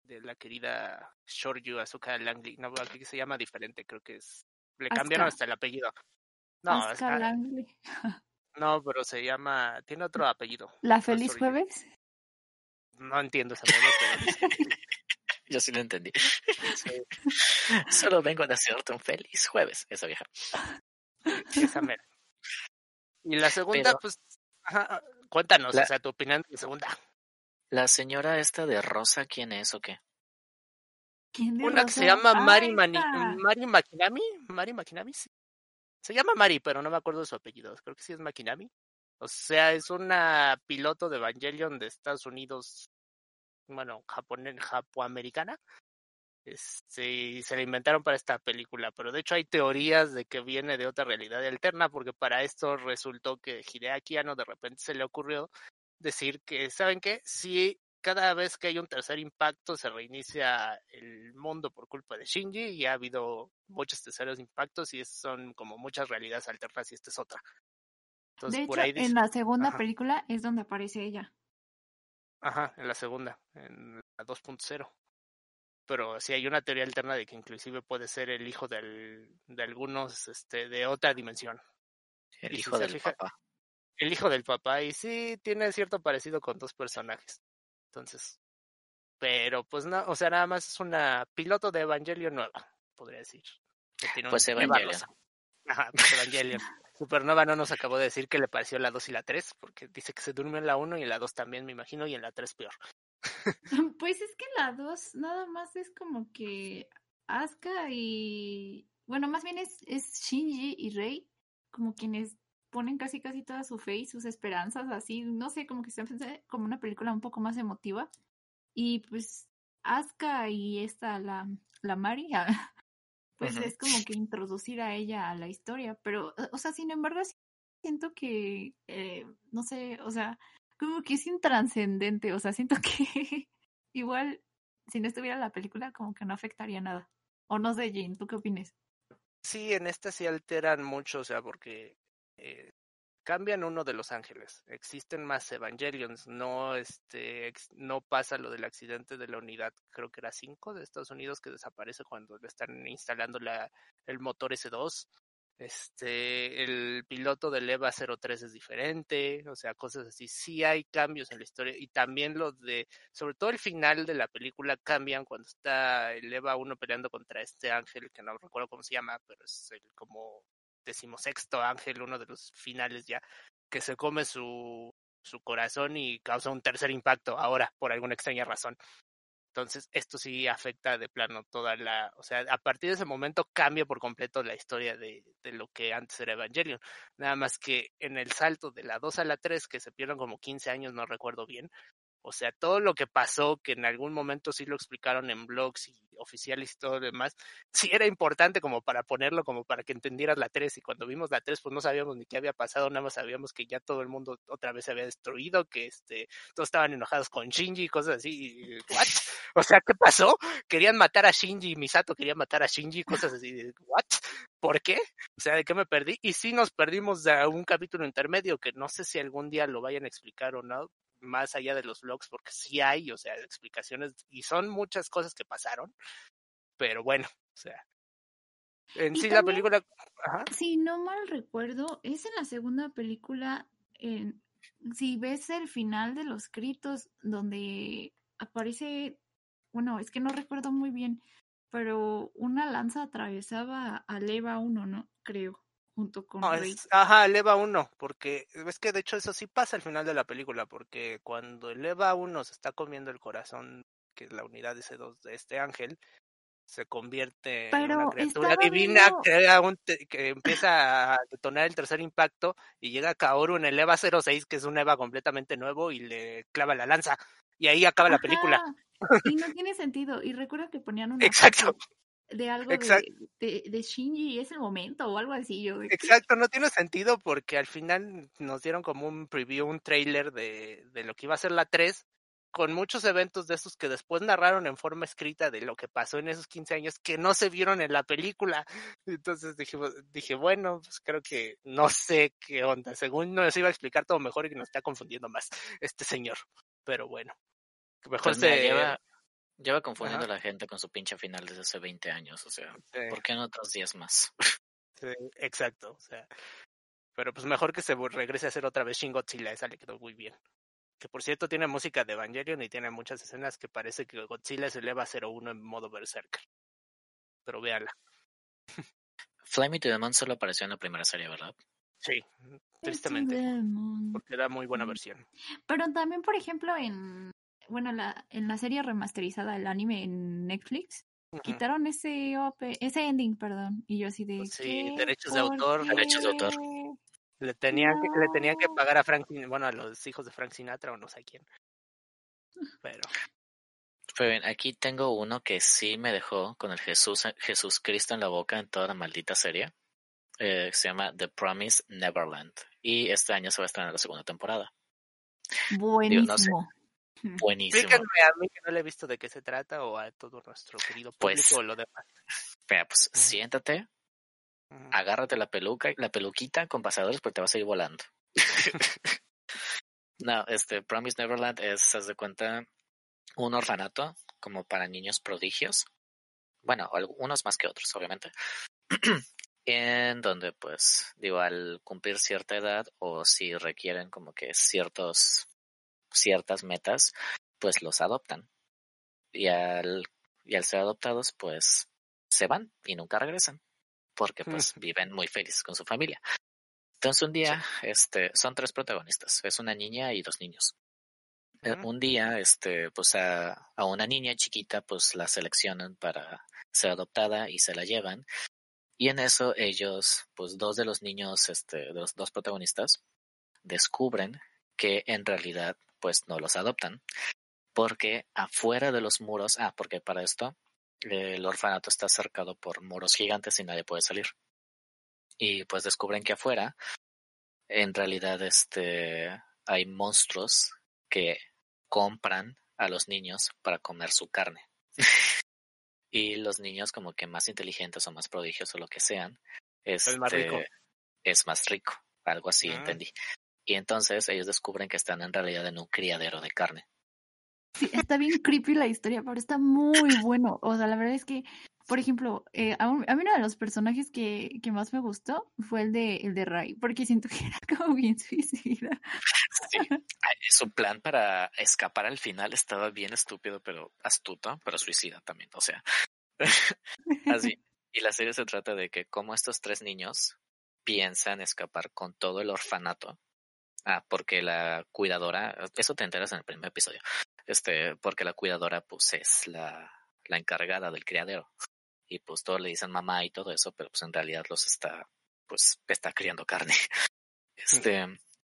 Speaker 2: de la querida Shoryu Asuka Langley. No, aquí se llama diferente, creo que es... Le cambiaron hasta el apellido. No, ah,
Speaker 3: Langley.
Speaker 2: no, pero se llama... Tiene otro apellido.
Speaker 3: ¿La Feliz. Jueves?
Speaker 2: No entiendo meme, pero *laughs*
Speaker 1: Yo sí lo entendí.
Speaker 2: sí, *laughs*
Speaker 1: Solo vengo a desearte un feliz jueves, esa vieja.
Speaker 2: esa mera. Y la segunda,
Speaker 1: Pero-
Speaker 2: pues... ajá, cuéntanos,
Speaker 1: La-
Speaker 2: o sea, tu opinión de la segunda.
Speaker 1: La señora esta de Rosa, ¿quién es o qué?
Speaker 3: ¿Quién de
Speaker 2: Una que se llama Mari,
Speaker 3: Ah,
Speaker 2: Mani-. Mari Makinami. Mari Makinami. sí. Se llama Mari, pero no me acuerdo de su apellido. Creo que sí es Makinami. O sea, es una piloto de Evangelion de Estados Unidos, bueno, japonés, japoamericana. Este, se la inventaron para esta película, pero de hecho hay teorías de que viene de otra realidad alterna, porque para esto resultó que Hideaki Anno de repente se le ocurrió decir que, ¿saben qué? Si cada vez que hay un tercer impacto se reinicia el mundo por culpa de Shinji y ha habido muchos terceros impactos y son como muchas realidades alternas y esta es otra. Entonces
Speaker 3: De
Speaker 2: por
Speaker 3: hecho,
Speaker 2: ahí dice,
Speaker 3: en la segunda
Speaker 2: Ajá.
Speaker 3: película es donde aparece ella.
Speaker 2: ajá, en la segunda, en la 2.0. Pero sí hay una teoría alterna de que inclusive puede ser el hijo del, de algunos, este, de otra dimensión.
Speaker 1: El
Speaker 2: Y
Speaker 1: hijo del
Speaker 2: fija-
Speaker 1: papá.
Speaker 2: El hijo del papá y sí tiene cierto parecido con dos personajes. Entonces, pero pues no, o sea, nada más es una piloto de Evangelion nueva, podría decir. que tiene
Speaker 1: Pues
Speaker 2: un- Eva
Speaker 1: Evangelion.
Speaker 2: Rosa. Ajá, pues Evangelion. *laughs* Supernova no nos acabó de decir qué le pareció la 2 y la 3, porque dice que se durmió en la 1 y en la 2 también, me imagino, y en la 3 peor. *laughs*
Speaker 3: Pues es que la dos nada más es como que Asuka y... Bueno, más bien es, es Shinji y Rei como quienes ponen casi casi toda su fe y sus esperanzas así, no sé, como que se hace como una película un poco más emotiva. Y pues Asuka y esta, la, la Mari, *laughs* pues es como que introducir a ella a la historia, pero, o sea, sin embargo, siento que, eh, no sé, o sea, como que es intranscendente, o sea, siento que *laughs* igual si no estuviera la película como que no afectaría nada. O no sé, Jane, ¿tú qué opinas?
Speaker 2: Sí, en esta sí alteran mucho, o sea, porque eh, cambian uno de los ángeles. Existen más Evangelions, no este no pasa lo del accidente de la unidad, creo que era 5 de Estados Unidos que desaparece cuando le están instalando la, el motor S2. este, el piloto del EVA 03 es diferente, o sea, cosas así. Sí hay cambios en la historia y también los de, sobre todo el final de la película cambian cuando está el EVA 1 peleando contra este ángel, que no recuerdo cómo se llama, pero es el como decimosexto ángel, uno de los finales ya, que se come su, su corazón y causa un tercer impacto ahora, por alguna extraña razón. Entonces, esto sí afecta de plano toda la, o sea, a partir de ese momento cambia por completo la historia de, de lo que antes era Evangelion. Nada más que en el salto de la 2 a la 3, que se pierden como 15 años, no recuerdo bien, o sea, todo lo que pasó, que en algún momento sí lo explicaron en blogs y oficiales y todo lo demás, *laughs* sí era importante como para ponerlo, como para que entendieras la 3. Y cuando vimos la 3, pues no sabíamos ni qué había pasado, nada más sabíamos que ya todo el mundo otra vez se había destruido, que este, todos estaban enojados con Shinji y cosas así. Y, ¿What? *laughs* O sea, ¿qué pasó? Querían matar a Shinji, Misato quería matar a Shinji, cosas así. ¿What? ¿Por qué? O sea, ¿de qué me perdí? Y sí nos perdimos de un capítulo intermedio que no sé si algún día lo vayan a explicar o no, más allá de los vlogs, porque sí hay, o sea, explicaciones, y son muchas cosas que pasaron, pero bueno, o sea, en
Speaker 3: Y
Speaker 2: sí la película, ajá,
Speaker 3: Si no mal recuerdo, es en la segunda película, en- si ves el final de los gritos, donde aparece, bueno, es que no recuerdo muy bien, pero una lanza atravesaba al Eva 1, ¿no? Creo, junto con
Speaker 2: no,
Speaker 3: Rey.
Speaker 2: es, ajá, el EVA 1, porque es que de hecho eso sí pasa al final de la película, porque cuando el EVA 1 se está comiendo el corazón, que es la unidad S2 de este ángel, se convierte en una criatura divina, un que empieza a detonar el tercer impacto y llega Kaoru en el EVA 06, que es un EVA completamente nuevo, y le clava la lanza. Y ahí acaba la película.
Speaker 3: Y no *laughs* tiene sentido. Y recuerdo que ponían una
Speaker 2: Exacto.
Speaker 3: foto de algo de, de, de Shinji y es el momento o algo así. Yo.
Speaker 2: Exacto, no tiene sentido porque al final nos dieron como un preview, un trailer de, de lo que iba a ser la 3, con muchos eventos de esos que después narraron en forma escrita de lo que pasó en esos 15 años que no se vieron en la película. Entonces dije, dije bueno, pues creo que no sé qué onda. Según nos iba a explicar todo mejor y que nos está confundiendo más este señor. Pero bueno, mejor
Speaker 1: Pues
Speaker 2: se...
Speaker 1: lleva, lleva confundiendo
Speaker 2: Ajá.
Speaker 1: a la gente con su pinche final desde hace 20 años, o sea,
Speaker 2: se-
Speaker 1: ¿por qué no otros días más? *laughs*
Speaker 2: se- exacto, o sea... Pero pues mejor que se regrese a hacer otra vez Shin Godzilla, esa le quedó muy bien. Que por cierto tiene música de Evangelion y tiene muchas escenas que parece que Godzilla se eleva a 01 en modo Berserker. Pero véanla.
Speaker 1: Fly Me to the Moon solo apareció en la primera serie, ¿verdad?
Speaker 2: Sí, tristemente. Porque era muy buena versión.
Speaker 3: Pero también, por ejemplo, en bueno, la, en la serie remasterizada del anime en Netflix, quitaron ese OP, ese ending, perdón. Y yo así de
Speaker 2: Sí,
Speaker 3: ¿qué?
Speaker 2: derechos de
Speaker 3: ¿Por
Speaker 2: autor.
Speaker 1: Derechos de autor.
Speaker 2: Le tenían, que, le tenían que pagar a Frank, bueno, a los hijos de Frank Sinatra o no sé quién. Pero,
Speaker 1: Pero bien, aquí tengo uno que sí me dejó con el Jesús, Jesús Cristo en la boca en toda la maldita serie. Eh, se llama The Promise Neverland. Y este año se va a estrenar la segunda temporada.
Speaker 3: Buenísimo.
Speaker 1: Buenísimo.
Speaker 2: explíquenme a mí que no le he visto de qué se trata o a todo nuestro querido público
Speaker 1: Pues,
Speaker 2: o lo demás.
Speaker 1: Mira, pues siéntate, agárrate la peluca, la peluquita con pasadores porque te vas a ir volando. *laughs* no, este Promise Neverland es, haz de cuenta, un orfanato como para niños prodigios. Bueno, unos más que otros, obviamente. *clears throat* en donde, pues, digo, al cumplir cierta edad o si requieren como que ciertos, ciertas metas, pues los adoptan. Y al, y al ser adoptados, pues, se van y nunca regresan. Porque, pues, viven muy felices con su familia. Entonces, un día, este, son tres protagonistas. Es una niña y dos niños. Eh. Un día, este, pues a, a una niña chiquita, pues la seleccionan para ser adoptada y se la llevan. Y en eso ellos, pues dos de los niños, este, de los dos protagonistas, descubren que en realidad, pues no los adoptan. Porque afuera de los muros, ah, porque para esto eh, el orfanato está cercado por muros gigantes y nadie puede salir. Y pues descubren que afuera, en realidad, este, hay monstruos que compran a los niños para comer su carne. *laughs* y los niños como que más inteligentes o más prodigios o lo que sean, este,
Speaker 2: más rico.
Speaker 1: es más rico, algo así
Speaker 2: Ah.
Speaker 1: entendí. Y entonces ellos descubren que están en realidad en un criadero de carne.
Speaker 3: Sí, está bien creepy la historia, pero está muy bueno. O sea, la verdad es que por ejemplo, eh, a, un- a mí uno de los personajes que, que más me gustó fue el de, el de Rai, porque siento que era como bien suicida.
Speaker 1: Sí. Su plan para escapar al final estaba bien estúpido, pero astuto, pero suicida también. O sea, *laughs* así. Y la serie se trata de que como estos tres niños piensan escapar con todo el orfanato. Ah, porque la cuidadora, eso te enteras en el primer episodio. Este, porque la cuidadora, pues, es la, la encargada del criadero. Y pues todos le dicen mamá y todo eso, pero pues en realidad los está, pues, está criando carne. *laughs* Este,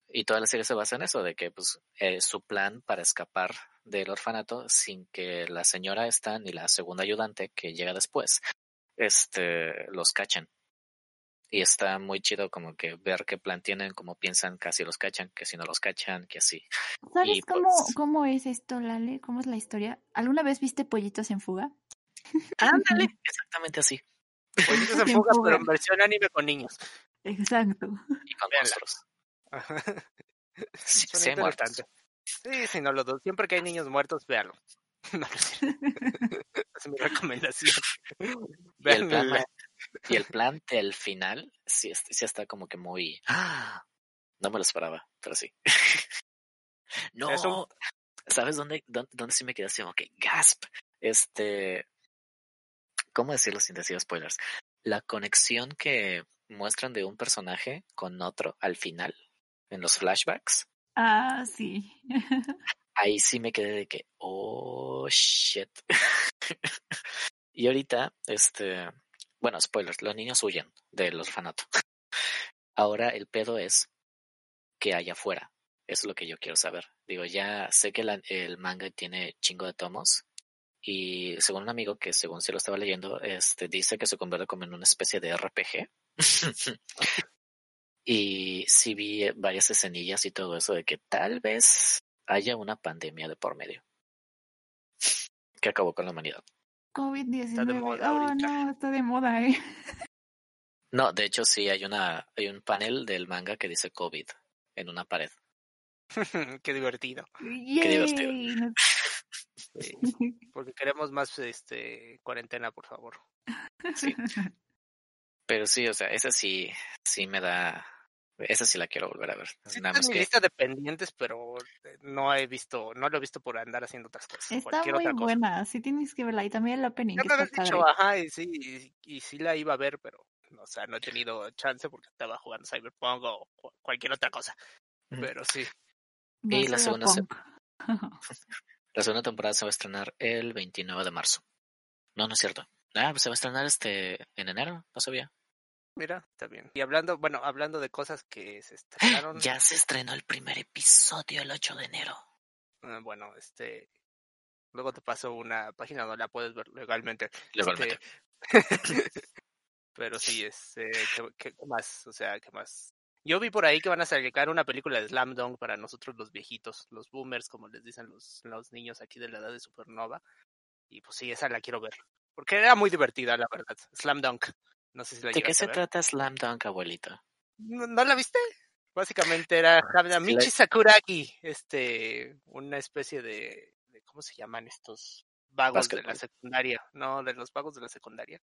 Speaker 1: y toda la serie se basa en eso, de que pues eh, su plan para escapar del orfanato sin que la señora esta ni la segunda ayudante que llega después, este, los cachen. Y está muy chido como que ver qué plan tienen, cómo piensan, casi los cachan, que si no los cachan, que así.
Speaker 3: ¿Sabes
Speaker 1: Y,
Speaker 3: cómo,
Speaker 1: pues-
Speaker 3: cómo es esto, Lale? ¿Cómo es la historia? ¿Alguna vez viste Pollitos en Fuga? *laughs*
Speaker 1: Ándale, exactamente así. *laughs*
Speaker 2: Pollitos en fuga, pero en versión anime con niños.
Speaker 3: Exacto.
Speaker 1: Y con monstruos. *laughs* Sí, sí.
Speaker 2: Sí, sí, no lo dudo. Siempre que hay niños muertos. No, no es mi recomendación.
Speaker 1: Y el,
Speaker 2: Vean
Speaker 1: plan,
Speaker 2: la-
Speaker 1: y el plan del final sí, es- sí está como que muy... ¡Ah! No me lo esperaba, pero sí. *laughs* no, ¿sabes dónde, dónde, dónde sí me quedé así como que gasp? Este... ¿Cómo decirlo sin decir spoilers? La conexión que muestran de un personaje con otro al final, en los flashbacks,
Speaker 3: Ah, sí. *laughs*
Speaker 1: ahí sí me quedé de que, oh, shit. *laughs* y ahorita, este, bueno, spoilers, los niños huyen del orfanato. *laughs* Ahora el pedo es que hay afuera. Eso es lo que yo quiero saber. Digo, ya sé que el manga tiene chingo de tomos. Y según un amigo que según se lo estaba leyendo, este dice que se convierte como en una especie de RPG. *laughs* y sí vi varias escenillas y todo eso de que tal vez haya una pandemia de por medio que acabó con la humanidad.
Speaker 3: COVID-19.
Speaker 2: moda
Speaker 3: Oh, no, está de moda, ¿eh?
Speaker 1: No, de hecho sí hay una hay un panel del manga que dice COVID en una pared. *laughs*
Speaker 2: Qué divertido.
Speaker 1: divertido.
Speaker 3: Yay, no- *laughs*
Speaker 2: Sí, *laughs* porque queremos más este cuarentena, por favor.
Speaker 1: Sí. Pero sí, o sea, esa sí sí me da esa sí la quiero volver a ver.
Speaker 2: Sí,
Speaker 1: Nada más que
Speaker 2: lista de pendientes, pero eh, no he visto, no lo he visto por andar haciendo otras cosas.
Speaker 3: Está muy
Speaker 2: otra cosa.
Speaker 3: buena, sí tienes que verla. Y también el opening,
Speaker 2: Ya
Speaker 3: que
Speaker 2: me
Speaker 3: está
Speaker 2: habías dicho,
Speaker 3: padre.
Speaker 2: ajá, y sí, y, y sí la iba a ver, pero, o sea, no he tenido chance porque estaba jugando Cyberpunk o cu- cualquier otra cosa. Pero sí,
Speaker 1: Y la segunda se- *laughs* *laughs* la segunda temporada se va a estrenar el 29 de marzo. No, no es cierto. Ah, pues se va a estrenar este en enero, no sabía.
Speaker 2: Mira, está bien. Y hablando, bueno, hablando de cosas que se estrenaron,
Speaker 1: Ya se estrenó el primer episodio el 8 de enero.
Speaker 2: eh, bueno, este, luego te paso una página donde la puedes ver legalmente.
Speaker 1: Legalmente.
Speaker 2: Este, *laughs* pero sí, este, ¿qué, qué- qué más? O sea, ¿qué más? Yo vi por ahí que van a sacar una película de Slam Dunk para nosotros los viejitos, los boomers, como les dicen los, los niños aquí de la edad de Supernova. Y pues sí, esa la quiero ver. Porque era muy divertida, la verdad. Slam Dunk. No sé si la
Speaker 1: ¿De qué se
Speaker 2: ver.
Speaker 1: trata Slam Dunk, abuelita?
Speaker 2: ¿No, no la viste? Básicamente era
Speaker 1: la-
Speaker 2: Sakuragi, este, una especie de, de- ¿cómo se llaman estos vagos de la secundaria? No, de los vagos de la secundaria.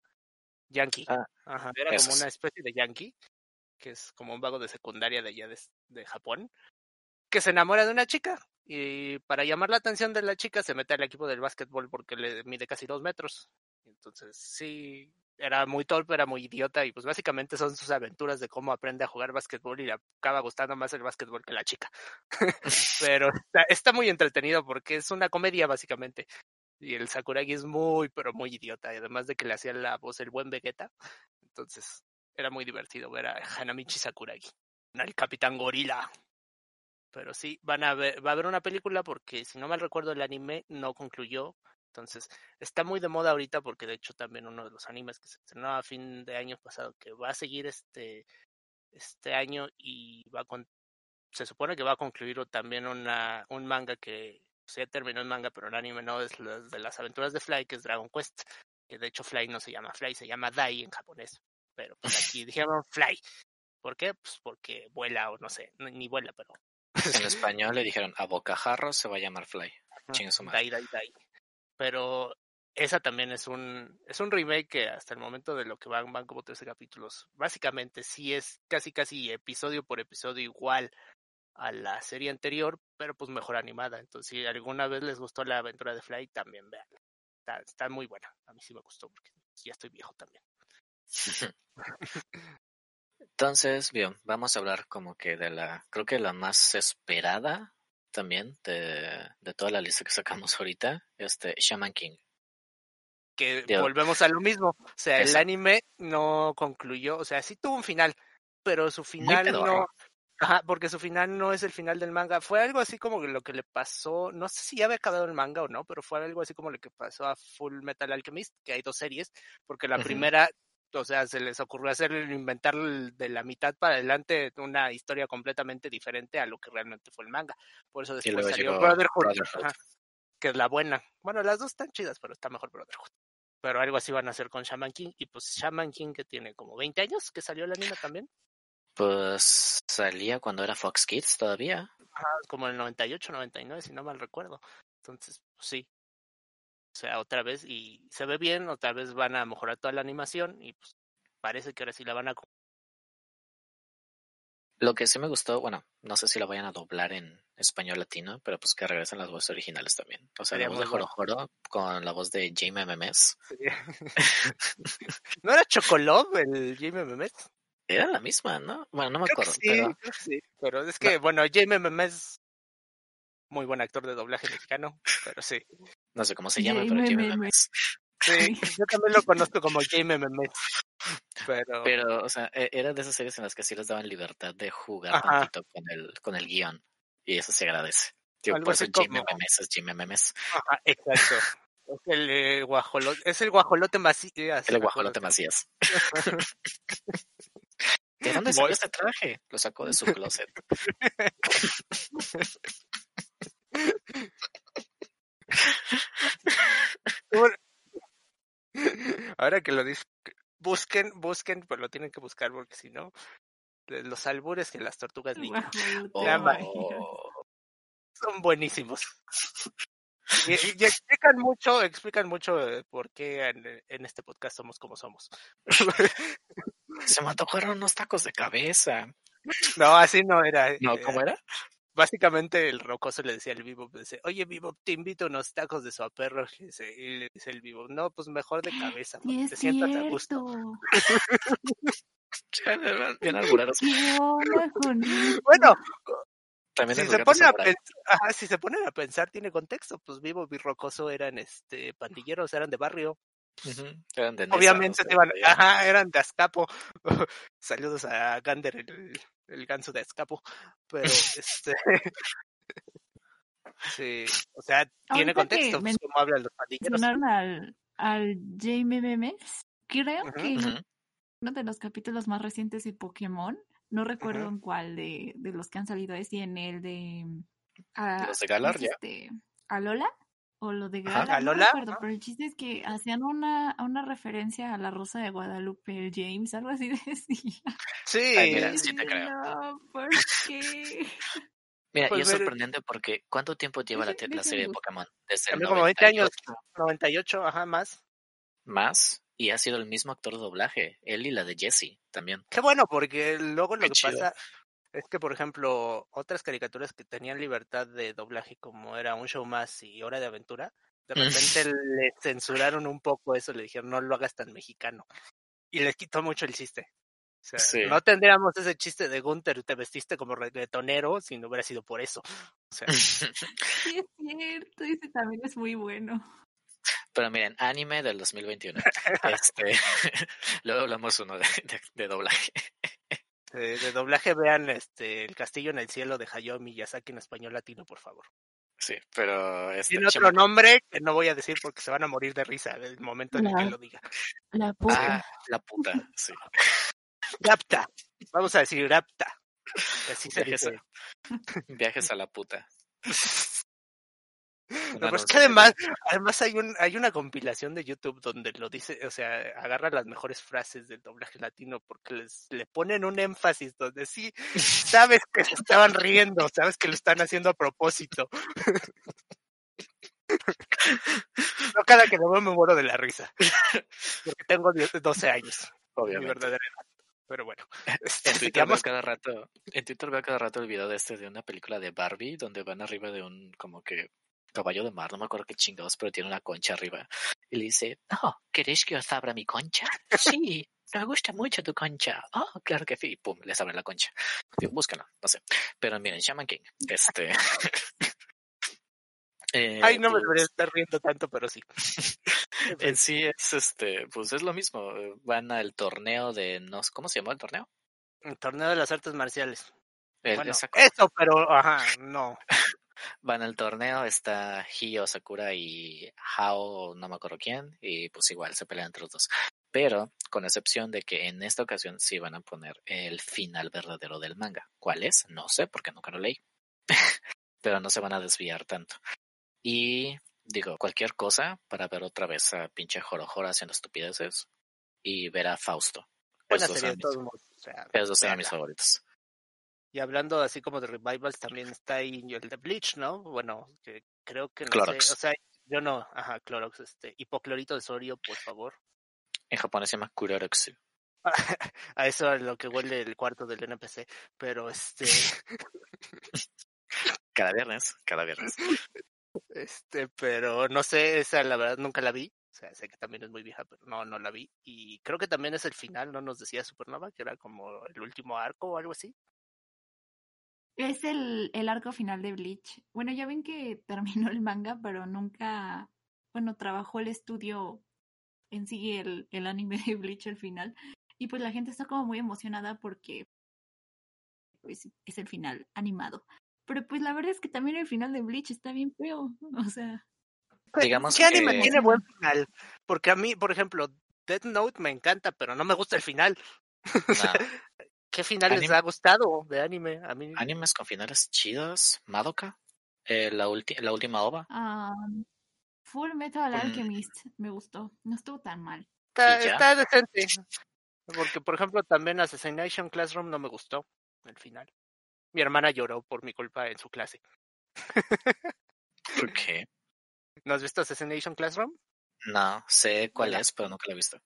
Speaker 2: Yankee.
Speaker 1: Ah,
Speaker 2: Ajá, era como una especie de yankee, que es como un vago de secundaria de allá de, de Japón, que se enamora de una chica y para llamar la atención de la chica se mete al equipo del básquetbol porque le mide casi dos metros. Entonces, sí, era muy torpe, era muy idiota y pues básicamente son sus aventuras de cómo aprende a jugar básquetbol y le acaba gustando más el básquetbol que la chica. *laughs* *laughs* pero está, está muy entretenido porque es una comedia básicamente. Y el Sakuragi es muy, pero muy idiota. Y además de que le hacía la voz el buen Vegeta. Entonces, era muy divertido ver a Hanamichi Sakuragi. El Capitán Gorila. Pero sí, van a ver, va a haber una película porque, si no mal recuerdo, el anime no concluyó. Entonces, está muy de moda ahorita porque, de hecho, también uno de los animes que se estrenó a fin de año pasado, que va a seguir este, este año y va con, se supone que va a concluir también una, un manga que se ya terminó el manga, pero el anime no es de las aventuras de Fly, que es Dragon Quest. Que de hecho Fly no se llama Fly, se llama Dai en japonés. Pero pues aquí *laughs* dijeron Fly. ¿Por qué? Pues porque vuela o no sé, ni vuela, pero.
Speaker 1: En *laughs* español le dijeron a bocajarro se va a llamar Fly. Chingue su madre.
Speaker 2: Dai, Dai, Dai. Pero esa también es un, es un remake que hasta el momento de lo que van, van como 13 capítulos. Básicamente sí es casi casi episodio por episodio igual a la serie anterior, pero pues mejor animada. Entonces, si alguna vez les gustó la aventura de Fly, también vean. Está, está muy buena. A mí sí me gustó porque ya estoy viejo también. *laughs*
Speaker 1: Entonces, bien, vamos a hablar como que de la, creo que la más esperada también de, de toda la lista que sacamos *laughs* ahorita, este Shaman King.
Speaker 2: Que volvemos a lo mismo. O sea, el anime no concluyó, o sea, sí tuvo un final, pero su final no. Ajá, porque su final no es el final del manga. Fue algo así como lo que le pasó, no sé si ya había acabado el manga o no, pero fue algo así como lo que pasó a Full Metal Alchemist, que hay dos series, porque la primera, o sea, se les ocurrió hacer inventar de la mitad para adelante una historia completamente diferente a lo que realmente fue el manga. Por eso después salió Brotherhood,
Speaker 1: Brotherhood.
Speaker 2: ajá, que es la buena. Bueno, las dos están chidas, pero está mejor Brotherhood. Pero algo así van a hacer con Shaman King. Y pues Shaman King que tiene como 20 años que salió el anime también.
Speaker 1: Pues salía cuando era Fox Kids todavía.
Speaker 2: Ajá, como el 98, 99, si no mal recuerdo. Entonces, pues sí. O sea, otra vez, y se ve bien, otra vez van a mejorar toda la animación y pues parece que ahora sí la van a...
Speaker 1: Lo que sí me gustó, bueno, no sé si la vayan a doblar en español latino, pero pues que regresen las voces originales también. O sea, la
Speaker 2: Sería
Speaker 1: voz de Joro. Joro con la voz de Jaime Memes. *laughs*
Speaker 2: ¿No era Chocolov el Jaime Memes?
Speaker 1: Era la misma, ¿no? Bueno, no me
Speaker 2: Creo
Speaker 1: acuerdo,
Speaker 2: sí,
Speaker 1: pero
Speaker 2: sí. Pero es que, bueno, Jaime Memes, muy buen actor de doblaje mexicano, pero sí.
Speaker 1: no sé cómo se llama, pero
Speaker 3: Jaime Memes.
Speaker 2: Sí, yo también lo conozco como Jaime Memes. Pero,
Speaker 1: Pero, o sea, e- era de esas series en las que sí les daban libertad de jugar
Speaker 2: Ajá.
Speaker 1: tantito con el, con el guion. Y eso se agradece. Tío, por eso Jaime
Speaker 2: como-
Speaker 1: Memes es Jaime Memes.
Speaker 2: ajá, exacto. Es el eh, guajolote, es el guajolote Macías.
Speaker 1: El guajolote. Macías. *laughs* ¿De dónde salió este traje? Lo sacó de su closet. *laughs*
Speaker 2: Bueno, Ahora que lo dices, busquen, busquen, pero lo tienen que buscar porque si no, los albures que las tortugas
Speaker 3: Magia.
Speaker 1: Oh,
Speaker 2: son buenísimos. Y, *laughs* explican mucho, explican mucho eh, por qué en, en este podcast somos como somos.
Speaker 1: se me antojaron unos tacos de cabeza.
Speaker 2: No, así no era.
Speaker 1: No,
Speaker 2: eh,
Speaker 1: ¿cómo era?
Speaker 2: Básicamente el rocoso le decía al vivo, pues, dice, oye vivo, te invito a unos tacos de suaperro. Y dice- y le dice el vivo, no, pues mejor de *gasps* cabeza,
Speaker 3: Sí,
Speaker 2: para que
Speaker 3: es
Speaker 2: te sientas a gusto. *laughs*
Speaker 1: Bien.
Speaker 2: Bueno,
Speaker 1: También
Speaker 2: si se, ponen a
Speaker 1: samurai.
Speaker 2: pens- ajá, si se ponen a pensar, tiene contexto. Pues Vivo y Rocoso eran este pandilleros, eran de barrio.
Speaker 1: Eran de Nesa,
Speaker 2: Obviamente
Speaker 1: o sea,
Speaker 2: se iban, ajá, eran de Azcapo. *laughs* Saludos a Gander, el, el ganso de Azcapo. Pero *laughs* este sí, o sea, tiene contexto, pues, cómo hablan los pandilleros.
Speaker 3: Al, al Memes. Creo que uno de los capítulos más recientes de Pokémon, no recuerdo en cuál de, de los que han salido es, y en el de... ah,
Speaker 1: Los de Galar,
Speaker 3: ¿es
Speaker 1: ya.
Speaker 3: este, ¿Alola? ¿O lo de
Speaker 1: Ajá.
Speaker 3: Galar? No recuerdo,
Speaker 2: Ajá.
Speaker 3: pero el chiste es que hacían una, una referencia a la Rosa de Guadalupe, el James, algo así *laughs* decía.
Speaker 2: Sí,
Speaker 1: Ay, mira, sí te creo.
Speaker 3: No, ¿por qué? *laughs*
Speaker 1: Mira, y
Speaker 2: Pues
Speaker 1: es
Speaker 2: ver-
Speaker 1: sorprendente porque ¿cuánto tiempo lleva la, serie de Pokémon? Desde el
Speaker 2: como 20 años,
Speaker 1: 98
Speaker 2: 98, ajá, más.
Speaker 1: más y ha sido el mismo actor de doblaje, él y la de Jessie también.
Speaker 2: Qué bueno, porque luego lo
Speaker 1: Qué
Speaker 2: que
Speaker 1: chido.
Speaker 2: pasa es que, por ejemplo, otras caricaturas que tenían libertad de doblaje, como era Un Show Más y Hora de Aventura, de repente *laughs* le censuraron un poco eso, le dijeron, no lo hagas tan mexicano. Y les quitó mucho el chiste. O sea,
Speaker 1: Sí.
Speaker 2: no tendríamos ese chiste de Gunther, te vestiste como reggaetonero si no hubiera sido por eso. O sea, *laughs*
Speaker 3: Sí, es cierto, ese también es muy bueno.
Speaker 1: Pero miren, anime del 2021. *laughs* Este, luego hablamos uno de, de- de doblaje.
Speaker 2: De, de doblaje vean este El Castillo en el Cielo de Hayao Miyazaki en español latino, por favor.
Speaker 1: Sí, pero este,
Speaker 2: Tiene otro nombre que no voy a decir porque se van a morir de risa el momento en el que lo diga.
Speaker 3: La puta.
Speaker 1: Ah, la puta, sí.
Speaker 2: Rapta. Vamos a decir Rapta. Así se
Speaker 1: Viajes
Speaker 2: dice.
Speaker 1: a, viajes a la puta. *laughs* *laughs*
Speaker 2: No, es que
Speaker 1: de-
Speaker 2: además, además hay un, hay una compilación de YouTube donde lo dice, o sea, agarra las mejores frases del doblaje latino porque les le ponen un énfasis donde sí sabes que se estaban riendo, sabes que lo están haciendo a propósito. *laughs* Yo cada que lo veo me muero de la risa. *laughs* Porque tengo 10 12 años. Mi
Speaker 1: Obviamente.
Speaker 2: verdadera edad. Pero bueno.
Speaker 1: En
Speaker 2: Este,
Speaker 1: Twitter veo cada rato, en Twitter veo cada rato el video de este de una película de Barbie donde van arriba de un como que caballo de mar, no me acuerdo qué chingados, pero tiene una concha arriba. Y le dice, oh, ¿queréis que os abra mi concha? *laughs* Sí, me gusta mucho tu concha. Oh, claro que sí. Pum, les abre la concha. Digo, búscalo, no sé. Pero miren, Shaman King, este... *laughs* eh,
Speaker 2: Ay, no me
Speaker 1: pues,
Speaker 2: debería estar riendo tanto, pero sí. *laughs*
Speaker 1: En sí es este, pues es lo mismo. eh, Van al torneo de, no ¿cómo se llama el torneo?
Speaker 2: El torneo de las artes marciales.
Speaker 1: El-
Speaker 2: Bueno, eso, pero, ajá, no.
Speaker 1: Van al torneo, está Hio, Sakura y Hao, no me acuerdo quién, y pues igual se pelean entre los dos. Pero con excepción de que en esta ocasión sí van a poner el final verdadero del manga. ¿Cuál es? No sé, porque nunca lo leí. *laughs* Pero no se van a desviar tanto. Y digo, cualquier cosa para ver otra vez a pinche Jorojora haciendo estupideces y ver a Fausto. Esos
Speaker 2: serie
Speaker 1: son mis-
Speaker 2: todos modos. O sea,
Speaker 1: esos eran mis favoritos.
Speaker 2: Y hablando así como de revivals, también está ahí el de Bleach, ¿no? Bueno, que creo que no
Speaker 1: Clorox.
Speaker 2: sé, o sea, yo no, ajá, Clorox, este, hipoclorito de sodio, por favor.
Speaker 1: En japonés se llama Kurorotsu. *laughs*
Speaker 2: A eso es lo que huele el cuarto del NPC, pero este, *laughs*
Speaker 1: Cada viernes, cada viernes.
Speaker 2: este, pero no sé, esa la verdad nunca la vi. O sea, sé que también es muy vieja, pero no, no la vi. Y creo que también es el final, ¿no? Nos decía Supernova, que era como el último arco o algo así.
Speaker 3: Es el, el arco final de Bleach. Bueno, ya ven que *laughs* terminó el manga, pero nunca, bueno, trabajó el estudio en sí el, el anime de Bleach al final. Y pues la gente está como muy emocionada porque pues es el final animado. Pero pues la verdad es que también el final de Bleach está bien feo. *laughs* O sea,
Speaker 1: Digamos
Speaker 2: ¿Qué anime tiene buen final? Porque a mí, por ejemplo, Death Note me encanta, pero no me gusta el final. *laughs*
Speaker 1: Nah,
Speaker 2: ¿Qué final les
Speaker 1: Anime-
Speaker 2: ha gustado de anime? A mí
Speaker 1: animes con finales chidos. Madoka. eh, la, la última ova.
Speaker 3: ah, Full Metal
Speaker 1: Mm.
Speaker 3: Alchemist me gustó. No estuvo tan mal.
Speaker 2: está, decente. Porque, por ejemplo, también Assassination Classroom no me gustó el final. Mi hermana lloró por mi culpa en su clase.
Speaker 1: ¿Por qué? *laughs*
Speaker 2: ¿No has visto Assassination Classroom?
Speaker 1: No, sé cuál es, pero nunca la he visto.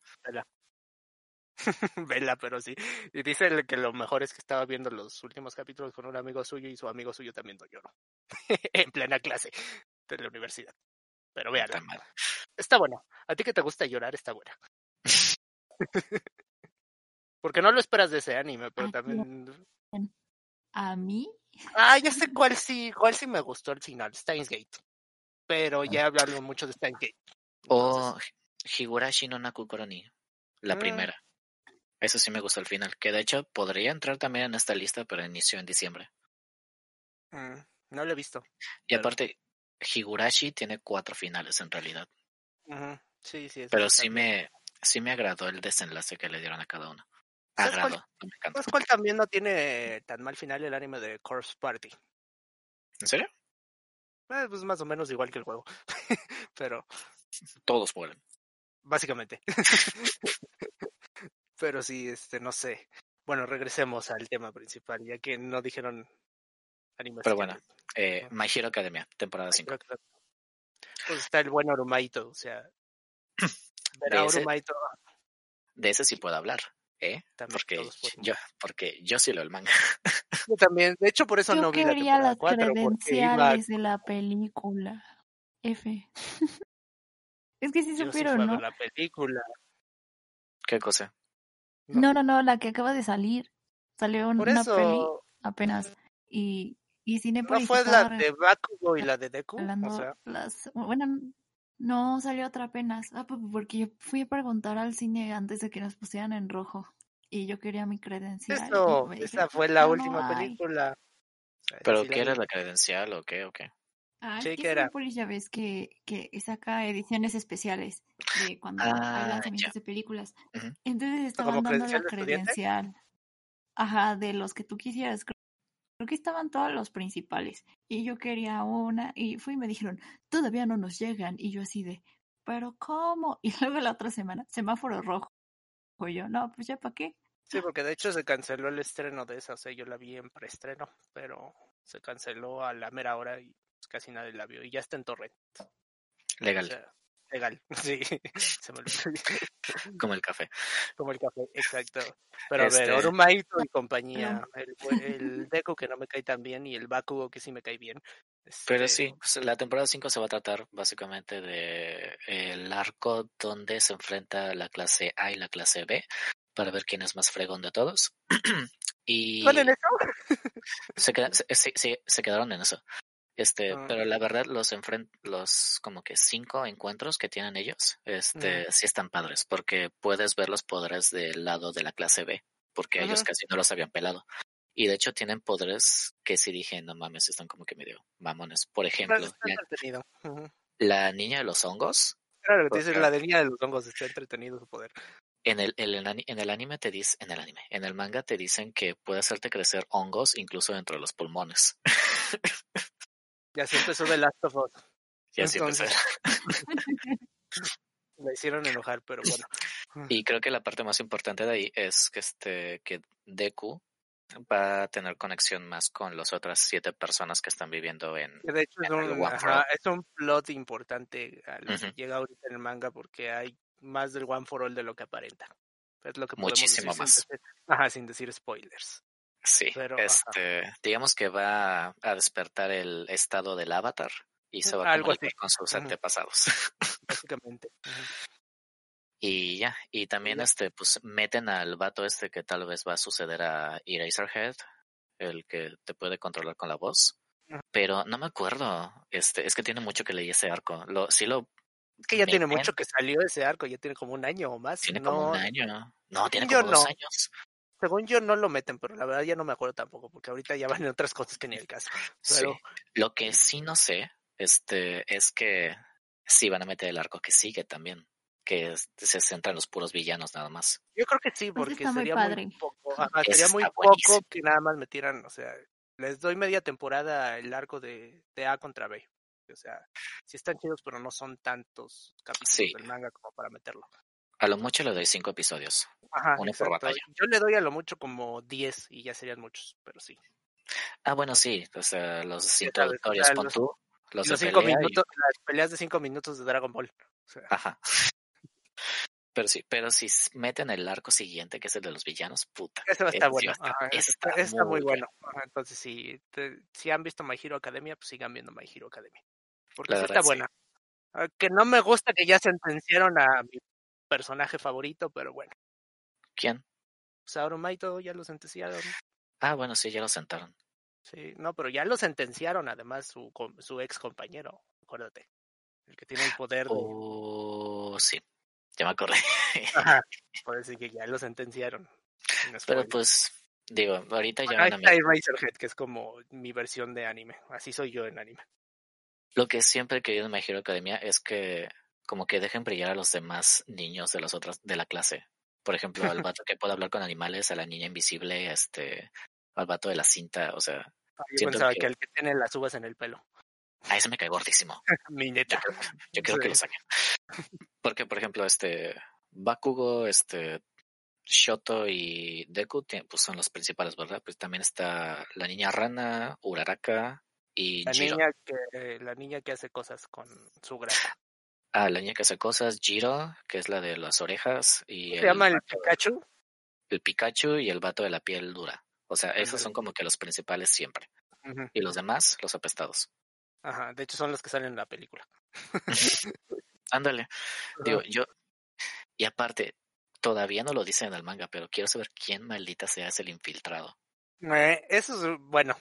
Speaker 1: *laughs*
Speaker 2: Vela, pero sí. Y dice que lo mejor es que estaba viendo los últimos capítulos con un amigo suyo y su amigo suyo también no lloró. *laughs* en plena clase de la universidad. Pero
Speaker 1: Está
Speaker 2: véanla.
Speaker 1: mal.
Speaker 2: Está bueno. A ti que te gusta llorar, está buena. *laughs* Porque no lo esperas de ese anime, pero también...
Speaker 3: A mí,
Speaker 2: Ah, ya sé cuál sí, cuál sí me gustó al final, Steins Gate. Pero ya he hablado mucho de Steins Gate.
Speaker 1: O Higurashi no Nakukoro ni. La
Speaker 2: Mm.
Speaker 1: primera. Eso sí me gustó al final. Que de hecho podría entrar también en esta lista, pero inició en diciembre.
Speaker 2: Mm, no lo he visto.
Speaker 1: Y
Speaker 2: Pero-
Speaker 1: aparte, Higurashi tiene cuatro finales en realidad.
Speaker 2: Sí, sí. es
Speaker 1: Pero sí me, sí me agradó el desenlace que le dieron a cada uno.
Speaker 2: ¿Sabes cuál-
Speaker 1: Agrado, no me encanta.
Speaker 2: ¿Sabes cuál también no tiene tan mal final el anime de Corpse Party?
Speaker 1: ¿En serio?
Speaker 2: Eh, pues más o menos igual que el juego. *laughs* Pero,
Speaker 1: Todos mueren.
Speaker 2: básicamente. *laughs* Pero sí, este, no sé. Bueno, regresemos al tema principal, ya que no dijeron animes.
Speaker 1: Pero bueno, Eh, My Hero Academia, temporada 5.
Speaker 2: creo que- Pues está el buen Orumaito, o sea. *clears throat* Ver a
Speaker 1: De ese-
Speaker 2: Orumaito
Speaker 1: De ese sí puedo hablar, ¿eh?
Speaker 2: también
Speaker 1: Porque yo, porque yo sí leo el manga.
Speaker 2: Yo también, de hecho por eso
Speaker 3: yo
Speaker 2: no vi la temporada
Speaker 3: las
Speaker 2: 4 porque iba
Speaker 3: credenciales de la película. F. *laughs* es que sí supieron, ¿no?
Speaker 2: la película.
Speaker 1: ¿Qué cosa?
Speaker 2: No.
Speaker 3: No, no, no, la que acaba de salir. Salió
Speaker 2: Por
Speaker 3: una peli
Speaker 2: eso
Speaker 3: apenas. Y, y
Speaker 2: no
Speaker 3: Cinépolis
Speaker 2: fue la de Bakugo y la de Deku, o sea,
Speaker 3: las... Bueno, no salió otra apenas. Ah, pues porque yo fui a preguntar al cine antes de que nos pusieran en rojo. Y yo quería mi credencial.
Speaker 2: eso, esa fue la
Speaker 3: "No, no
Speaker 2: última
Speaker 3: hay".
Speaker 2: película. O sea, esa
Speaker 1: ¿Pero
Speaker 2: la
Speaker 1: qué era la credencial o qué o qué?
Speaker 3: Ah,
Speaker 2: Sí,
Speaker 3: ya ves que, que saca ediciones especiales de cuando
Speaker 1: Ah,
Speaker 3: hay
Speaker 1: ya.
Speaker 3: lanzamientos de películas. Entonces estaban
Speaker 2: ¿Como
Speaker 3: dando la
Speaker 2: estudiante?
Speaker 3: credencial. Ajá, de los que tú quisieras. Creo, que estaban todos los principales. Y yo quería una. Y fui y me dijeron, todavía no nos llegan. Y yo así de, ¿pero cómo? *laughs* Y luego la otra semana, semáforo rojo. Y yo, no, pues ya para qué.
Speaker 2: Sí, porque de hecho se canceló el estreno de esa, o sea, yo la vi en preestreno, pero se canceló a la mera hora y casi nadie la vio y ya está en torrent. O
Speaker 1: Legal.
Speaker 2: sea, legal. *laughs* Sí, se me *laughs*
Speaker 1: como el café.
Speaker 2: Como el café, exacto. Pero a ver,
Speaker 1: Este-
Speaker 2: Orumaito y compañía. El, el Deku que no me cae tan bien y el Bakugo que sí me cae bien.
Speaker 1: Pero
Speaker 2: Este,
Speaker 1: sí, pues, la temporada 5 se va a tratar básicamente de el arco donde se enfrenta la clase A y la clase B para ver quién es más fregón de todos. *clears throat* y
Speaker 2: ¿Van en eso?
Speaker 1: se, queda- se quedaron en eso. Este,
Speaker 2: Ah.
Speaker 1: pero la verdad los enfren los como que cinco encuentros que tienen ellos, este, sí están padres porque puedes ver los poderes del lado de la clase B, porque ellos casi no los habían pelado. Y de hecho tienen poderes que sí dije, no mames, están como que medio mamones. Por ejemplo, la, niña de los hongos,
Speaker 2: Claro, dices,
Speaker 1: Ok.
Speaker 2: la de niña de los hongos está entretenido su poder.
Speaker 1: en el, el- en el anime te dice, en el anime, en el manga te dicen que puede hacerte crecer hongos incluso dentro de los pulmones. *laughs*
Speaker 2: Ya se empezó de Last of Us.
Speaker 1: Y así
Speaker 2: Entonces-
Speaker 1: empecé. *laughs*
Speaker 2: Me hicieron enojar, pero bueno.
Speaker 1: Y creo que la parte más importante de ahí es que este que Deku va a tener conexión más con las otras siete personas que están viviendo en
Speaker 2: Que De hecho, es
Speaker 1: en
Speaker 2: un, ajá, es plot importante a lo que llega ahorita en el manga porque hay más del One for All de lo que aparenta. Es lo que podemos
Speaker 1: Muchísimo
Speaker 2: decir
Speaker 1: más.
Speaker 2: Sin decir, ajá, sin decir spoilers.
Speaker 1: Sí,
Speaker 2: Pero, ajá.
Speaker 1: este, digamos que va a despertar el estado del avatar y se va a comunicar con sus antepasados.
Speaker 2: Básicamente. *laughs*
Speaker 1: Y ya, y también este pues meten al vato este que tal vez va a suceder a Eraserhead, el que te puede controlar con la voz. Pero no me acuerdo, este, es que tiene mucho que leí ese arco. Lo, sí lo
Speaker 2: Es que ya tiene mucho que salió ese arco, ya tiene como un año o más.
Speaker 1: Tiene
Speaker 2: no,
Speaker 1: como un año. No, tiene
Speaker 2: yo
Speaker 1: como dos
Speaker 2: no.
Speaker 1: años.
Speaker 2: Según yo no lo meten, pero la verdad ya no me acuerdo tampoco, porque ahorita ya *laughs* van en otras cosas que ni el caso. Pero
Speaker 1: Sí. Lo que sí no sé, este, es que sí van a meter el arco que sigue también, que se centra en los puros villanos nada más.
Speaker 2: yo creo que sí,
Speaker 3: Pues
Speaker 2: porque sería muy poco, ajá, sería muy poco que nada más metieran, o sea, les doy media temporada el arco de, de A contra B. O sea, sí están chidos, pero no son tantos capítulos
Speaker 1: Sí.
Speaker 2: del manga como para meterlo.
Speaker 1: A lo mucho le doy cinco episodios.
Speaker 2: Ajá,
Speaker 1: Uno por batalla.
Speaker 2: Yo le doy a lo mucho como 10 y ya serían muchos, pero sí.
Speaker 1: Ah, bueno, sí, o sea, los introductorios, pon
Speaker 2: los-
Speaker 1: tú, los,
Speaker 2: cinco
Speaker 1: pelea y-
Speaker 2: minutos, las peleas de 5 minutos de Dragon Ball. O sea,
Speaker 1: Ajá. *laughs* Pero sí, pero si meten el arco siguiente, que es el de los villanos, puta.
Speaker 2: ese va a estar bueno. Ajá, está,
Speaker 1: está
Speaker 2: ese está muy bueno. Entonces, si, te- si han visto My Hero Academia, pues sigan viendo My Hero Academia. Porque sí está buena. Ah, Que no me gusta que ya sentenciaron a mi personaje favorito, pero bueno.
Speaker 1: ¿Quién?
Speaker 2: Sauromaito ya lo sentenciaron.
Speaker 1: Ah, bueno, sí, ya lo sentaron.
Speaker 2: Sí, no, pero ya lo sentenciaron además su, su ex compañero, acuérdate. El que tiene el poder de...
Speaker 1: Oh, sí, ya me acordé. *laughs*
Speaker 2: Ajá, por decir que ya lo sentenciaron.
Speaker 1: Pero pues, digo, ahorita ya
Speaker 2: ahí está Eraserhead, que es como mi versión de anime. Así soy yo en anime.
Speaker 1: Lo que siempre he querido en My Hero Academia es que como que dejen brillar a los demás niños de las otras, de la clase. Por ejemplo, al *laughs* vato que puede hablar con animales, a la niña invisible, este, al vato de la cinta, o sea,
Speaker 2: Ah, Yo pensaba
Speaker 1: que-
Speaker 2: que... el que tiene las uvas en el pelo.
Speaker 1: a ese me cae gordísimo. *laughs*
Speaker 2: Mi neta.
Speaker 1: Yo creo que lo saquen. *laughs* Porque, por ejemplo, este, Bakugo, este, Shoto y Deku pues son los principales, ¿verdad? Pues también está la niña rana, Uraraka y
Speaker 2: La
Speaker 1: Jiro.
Speaker 2: niña, que, eh, la niña que hace cosas con su grasa.
Speaker 1: Ah, la niña que hace cosas, Jiro, que es la de las orejas, y
Speaker 2: ¿Se llama el
Speaker 1: vato-
Speaker 2: Pikachu?
Speaker 1: el Pikachu y el vato de la piel dura. O sea, esos son como que los principales siempre. Y los demás, los apestados.
Speaker 2: Ajá, de hecho son los que salen en la película. *laughs*
Speaker 1: Ándale. Digo, yo. Y aparte, todavía no lo dicen en el manga, pero quiero saber quién maldita sea es el infiltrado.
Speaker 2: Eh, eso es, bueno,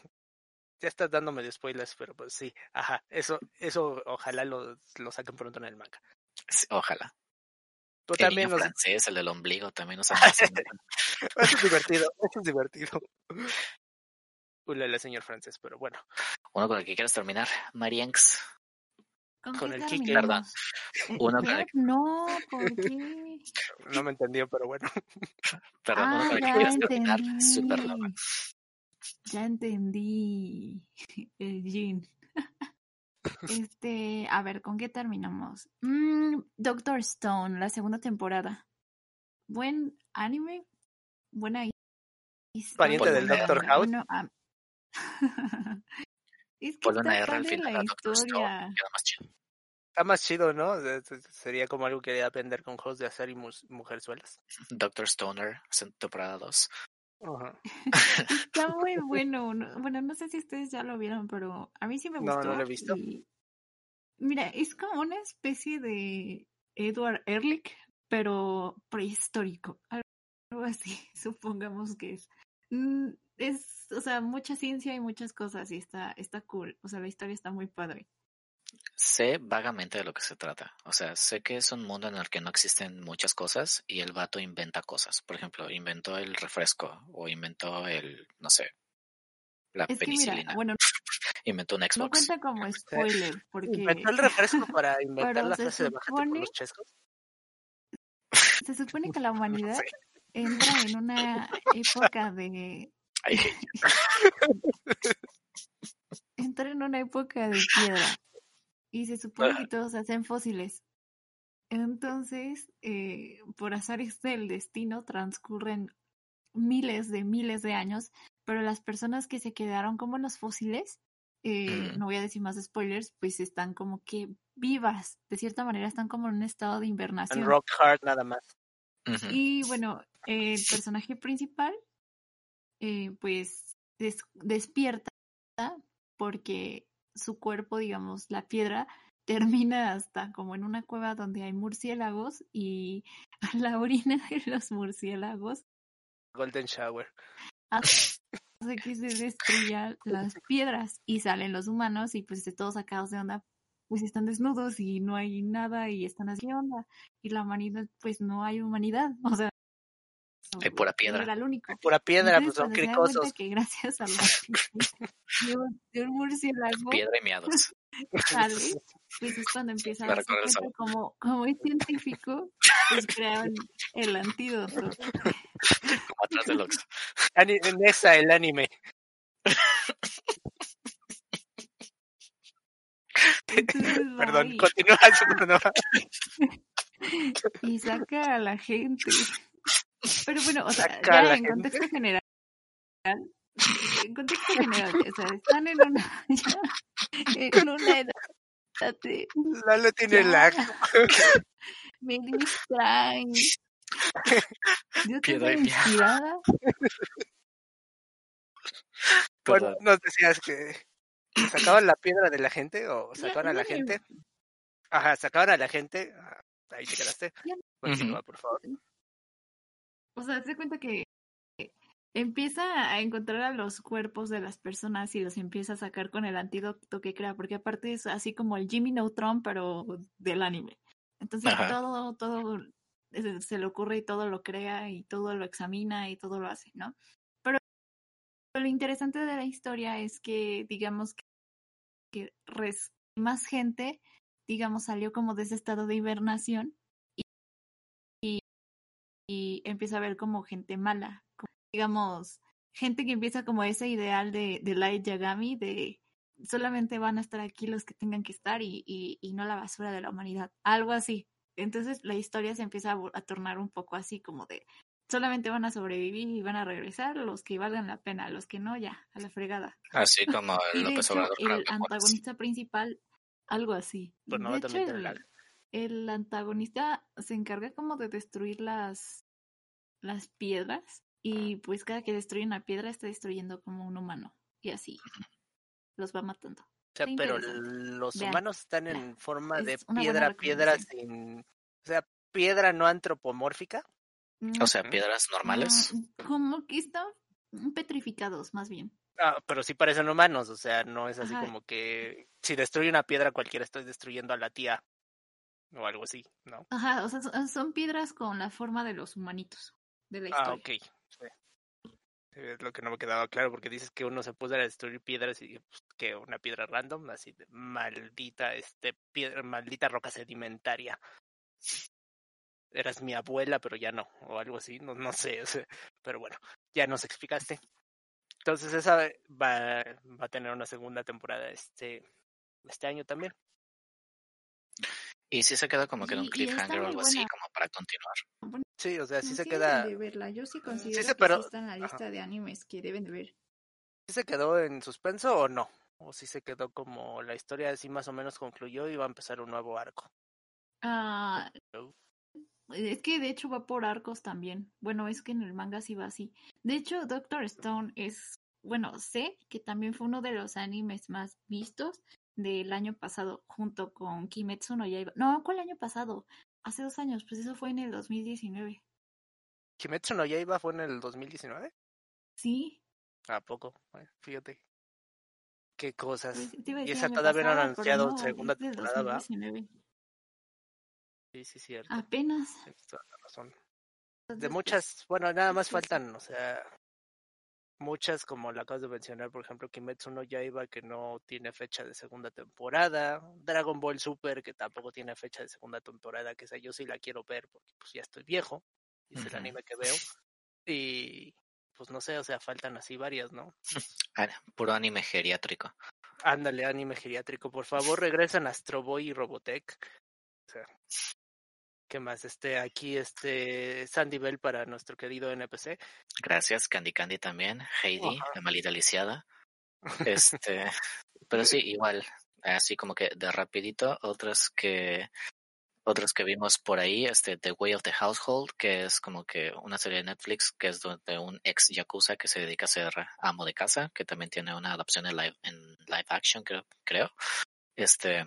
Speaker 2: ya estás dándome de spoilers, pero pues sí, ajá, eso, eso ojalá lo, lo saquen pronto en el manga.
Speaker 1: Sí, Ojalá.
Speaker 2: Tú
Speaker 1: El
Speaker 2: también
Speaker 1: niño
Speaker 2: nos...
Speaker 1: francés, el del ombligo, también nos. *laughs* *laughs*
Speaker 2: Eso es divertido, eso es divertido. Ulala, señor francés, pero bueno.
Speaker 1: Uno con el que quieras terminar, Marienx.
Speaker 3: ¿Con,
Speaker 2: el Kike,
Speaker 3: terminamos?
Speaker 1: Uno con el-
Speaker 3: No, ¿por qué?
Speaker 2: No me entendió, pero bueno.
Speaker 1: Perdón, uno
Speaker 3: Ah,
Speaker 1: con el que
Speaker 3: ya
Speaker 1: quieras terminar, Supernova.
Speaker 3: Ya entendí. *laughs* El Jin. Este, a ver, ¿con qué terminamos? Mm, Doctor Stone, la segunda temporada. Buen anime, buena historia.
Speaker 2: Pariente
Speaker 1: del
Speaker 2: Dr. House.
Speaker 3: Bueno, am- *laughs* es que está
Speaker 1: R al
Speaker 3: padre
Speaker 1: final
Speaker 3: la
Speaker 1: a Doctor Stone.
Speaker 2: Está más chido, ¿no? Sería como algo que debe vender con juegos de hacer y mus- mujerzuelas.
Speaker 1: Doctor Stoner, temporada 2.
Speaker 2: Ajá. *laughs*
Speaker 3: Está muy bueno. no- bueno, no sé si ustedes ya lo vieron, pero a mí sí me
Speaker 2: No,
Speaker 3: gustó.
Speaker 2: no lo he visto.
Speaker 3: y- Mira, es como una especie de Edward Ehrlich, pero prehistórico. *laughs* Algo así, supongamos que es. Mm, Es, o sea, mucha ciencia y muchas cosas y está, está cool. O sea, la historia está muy padre.
Speaker 1: Sé vagamente de lo que se trata. O sea, sé que es un mundo en el que no existen muchas cosas y el vato inventa cosas. Por ejemplo, inventó el refresco o inventó el, no sé, la
Speaker 3: Es que mira,
Speaker 1: penicilina.
Speaker 3: bueno, *laughs*
Speaker 1: inventó un
Speaker 3: no
Speaker 1: Xbox.
Speaker 3: cuenta como *laughs* spoiler, porque
Speaker 2: Inventó el refresco para inventar
Speaker 3: Pero
Speaker 2: la
Speaker 3: se
Speaker 2: frase de bájate por
Speaker 3: supone-
Speaker 2: los chescos.
Speaker 3: se supone que la *laughs* humanidad
Speaker 1: sé.
Speaker 3: entra en una época de entra en una época de piedra y se supone que todos hacen fósiles. Entonces, eh, por azares del destino, transcurren miles de miles de años, pero las personas que se quedaron como los fósiles, eh, no voy a decir más spoilers, pues están como que vivas, de cierta manera están como en un estado de
Speaker 2: En
Speaker 3: invernación.
Speaker 2: Rock Hard nada más.
Speaker 3: Y bueno, el personaje principal, eh, pues des- despierta porque su cuerpo, digamos, la piedra, *laughs* termina hasta como en una cueva donde hay murciélagos y *laughs* la orina de los murciélagos
Speaker 2: Golden Shower. *laughs*
Speaker 3: hace que se destruyan las piedras y salen los humanos y pues de todos sacados de onda pues están desnudos y no hay nada y están así ¿qué onda y la humanidad pues no hay humanidad o sea
Speaker 1: Hay pura piedra.
Speaker 3: era el único
Speaker 2: Pura piedra,
Speaker 3: Entonces,
Speaker 2: pues son cricosos.
Speaker 3: que gracias a la *laughs* *laughs* de un, de un murciélago
Speaker 1: Piedra y miados. *laughs*
Speaker 3: sale, pues es cuando empieza a darse como, como es científico, pues crearon el antídoto.
Speaker 1: Como atrás del Oxxo.
Speaker 2: Ani- Nexa, el anime.
Speaker 3: Entonces
Speaker 2: Perdón, continúa.
Speaker 3: Y saca a la gente. Pero bueno, o sea, ya en
Speaker 2: gente.
Speaker 3: contexto general, en contexto general, o sea, están en una, ya, *laughs* en una edad de
Speaker 2: Lalo tiene
Speaker 3: Ya.
Speaker 2: lag. *laughs*
Speaker 3: me distraen. Yo
Speaker 1: Piedra
Speaker 3: estoy inspirada.
Speaker 2: Bueno, nos decías que sacaban la piedra de la gente o
Speaker 3: Ya-
Speaker 2: sacaban a la gente. Ajá, sacaban a la gente. Ah, Ahí te quedaste. Continúa, por favor.
Speaker 3: O sea, se cuenta que empieza a encontrar a los cuerpos de las personas y los empieza a sacar con el antídoto que crea, porque aparte es así como el Jimmy Neutron, pero del anime. Entonces
Speaker 1: Ajá.
Speaker 3: todo, todo se le ocurre y todo lo crea y todo lo examina y todo lo hace, ¿no? Pero lo interesante de la historia es que, digamos, que, que res- más gente, digamos, salió como de ese estado de hibernación y empieza a ver como gente mala, como, digamos, gente que empieza como ese ideal de, de Light Yagami, de solamente van a estar aquí los que tengan que estar y, y, y no la basura de la humanidad, algo así. Entonces la historia se empieza a, tornar un poco así como de solamente van a sobrevivir y van a regresar los que valgan la pena, los que no, ya, a la fregada.
Speaker 1: Así como *laughs* el López
Speaker 3: hecho,
Speaker 1: Obrador con
Speaker 3: el antagonista principal, algo así.
Speaker 2: Bueno,
Speaker 3: de hecho, el. El antagonista se encarga como de destruir las, las piedras y pues cada que destruye una piedra está destruyendo como un humano y así los va matando.
Speaker 2: O sea,
Speaker 3: Está
Speaker 2: pero los
Speaker 3: Vean,
Speaker 2: humanos están en forma de piedra, piedra sin. O sea, piedra no antropomórfica.
Speaker 3: Mm,
Speaker 1: O sea, piedras normales.
Speaker 3: mm, como que están petrificados más bien.
Speaker 2: Ah, pero sí parecen humanos, o sea, no es así
Speaker 3: Ajá.
Speaker 2: como que si destruye una piedra cualquiera estoy destruyendo a la tía o algo así, ¿no?
Speaker 3: Ajá, o sea, son, piedras con la forma de los humanitos de la
Speaker 2: Ah,
Speaker 3: historia.
Speaker 2: ok. Sí. Sí, Es lo que no me quedaba claro, porque dices que uno se puso a destruir piedras y pues, que una piedra random, así de maldita, este, piedra, maldita roca sedimentaria. Eras mi abuela, pero ya no, o algo así, no, no sé, o sea, pero bueno, ya nos explicaste. Entonces esa va, va a tener una segunda temporada este, este año también.
Speaker 1: Y sí se queda como que en un cliffhanger o algo así, como para continuar.
Speaker 2: Sí, o sea, sí
Speaker 3: No,
Speaker 2: se
Speaker 3: sí
Speaker 2: queda,
Speaker 3: de verla. Yo sí considero
Speaker 2: se-
Speaker 3: que
Speaker 2: pero-
Speaker 3: sí está en la
Speaker 2: ajá.
Speaker 3: lista de animes que deben de ver.
Speaker 2: ¿sí se quedó en suspenso o no? o si se quedó como la historia así más o menos concluyó y va a empezar un nuevo arco.
Speaker 3: Ah,
Speaker 2: Oh.
Speaker 3: es que de hecho va por arcos también. Bueno, es que en el manga sí va así. De hecho, Doctor Stone es, bueno, sé que también fue uno de los animes más vistos del año pasado, junto con Kimetsu no Yaiba. No, ¿cuál año pasado? Hace dos años, pues eso fue en el 2019.
Speaker 2: Kimetsu no Yaiba fue en el 2019.
Speaker 3: Sí,
Speaker 2: ¿A poco? Bueno, fíjate. Qué cosas.
Speaker 3: pues,
Speaker 2: Y esa todavía no han anunciado
Speaker 3: no,
Speaker 2: segunda temporada, ¿va?
Speaker 3: 2019.
Speaker 2: Sí, sí, cierto.
Speaker 3: Apenas.
Speaker 2: Tienes toda la razón. De
Speaker 3: pues,
Speaker 2: muchas, bueno, nada más
Speaker 3: sí.
Speaker 2: faltan, o sea, muchas como la acabas de mencionar, por ejemplo, Kimetsu no Yaiba que no tiene fecha de segunda temporada, Dragon Ball Super que tampoco tiene fecha de segunda temporada, que esa yo sí la quiero ver porque pues ya estoy viejo, y es el anime que veo, y pues no sé, o sea, faltan así varias, ¿no?
Speaker 1: Puro anime geriátrico.
Speaker 2: Ándale, anime geriátrico, por favor, regresan Astro Boy y Robotech. O sea, ¿qué más? Este, aquí, este, Sandy Bell para nuestro querido NPC.
Speaker 1: Gracias, Candy Candy también. Heidi,
Speaker 2: Ajá.
Speaker 1: la malita lisiada. *laughs* Este, pero sí, igual, así como que de rapidito, otras que otras que vimos por ahí, este The Way of the Household, que es como que una serie de Netflix que es de un ex yakuza que se dedica a ser amo de casa, que también tiene una adaptación en live en live action, creo, creo. Este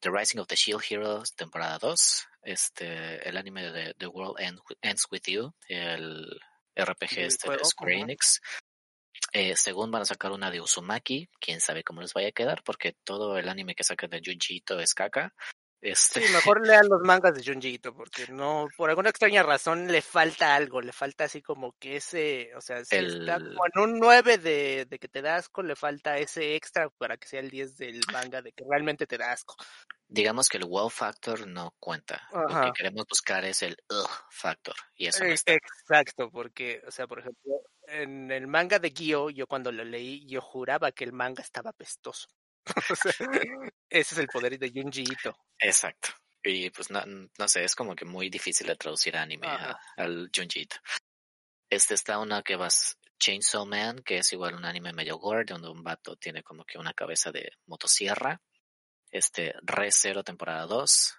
Speaker 1: The Rising of the Shield Heroes, temporada 2, este el anime de The World End- Ends With You, el RPG
Speaker 2: El
Speaker 1: este de Square. Enix. Eh, según van a sacar una de Uzumaki, quién sabe cómo les vaya a quedar, porque todo el anime que sacan de Junji Ito es caca. Este,
Speaker 2: Sí, mejor *laughs* lean los mangas de Junji Ito, porque no, por alguna extraña razón le falta algo, le falta así como que ese, o sea, si está como en un 9 de, de que te da asco, le falta ese extra para que sea el 10 del manga de que realmente te da asco.
Speaker 1: digamos que el wow factor no cuenta. Lo que queremos buscar es el ugh factor, y eso no
Speaker 2: Eh. Exacto, porque, o sea, por ejemplo, en el manga de Gyo, yo cuando lo leí, yo juraba que el manga estaba pestoso. *laughs* O sea, ese es el poder de Junji Ito.
Speaker 1: Exacto. Y pues no, no sé, es como que muy difícil de traducir anime a- al Junji Ito. Este está una que vas Chainsaw Man, que es igual un anime medio gore, donde un vato tiene como que una cabeza de motosierra. Este, Re Zero, temporada 2.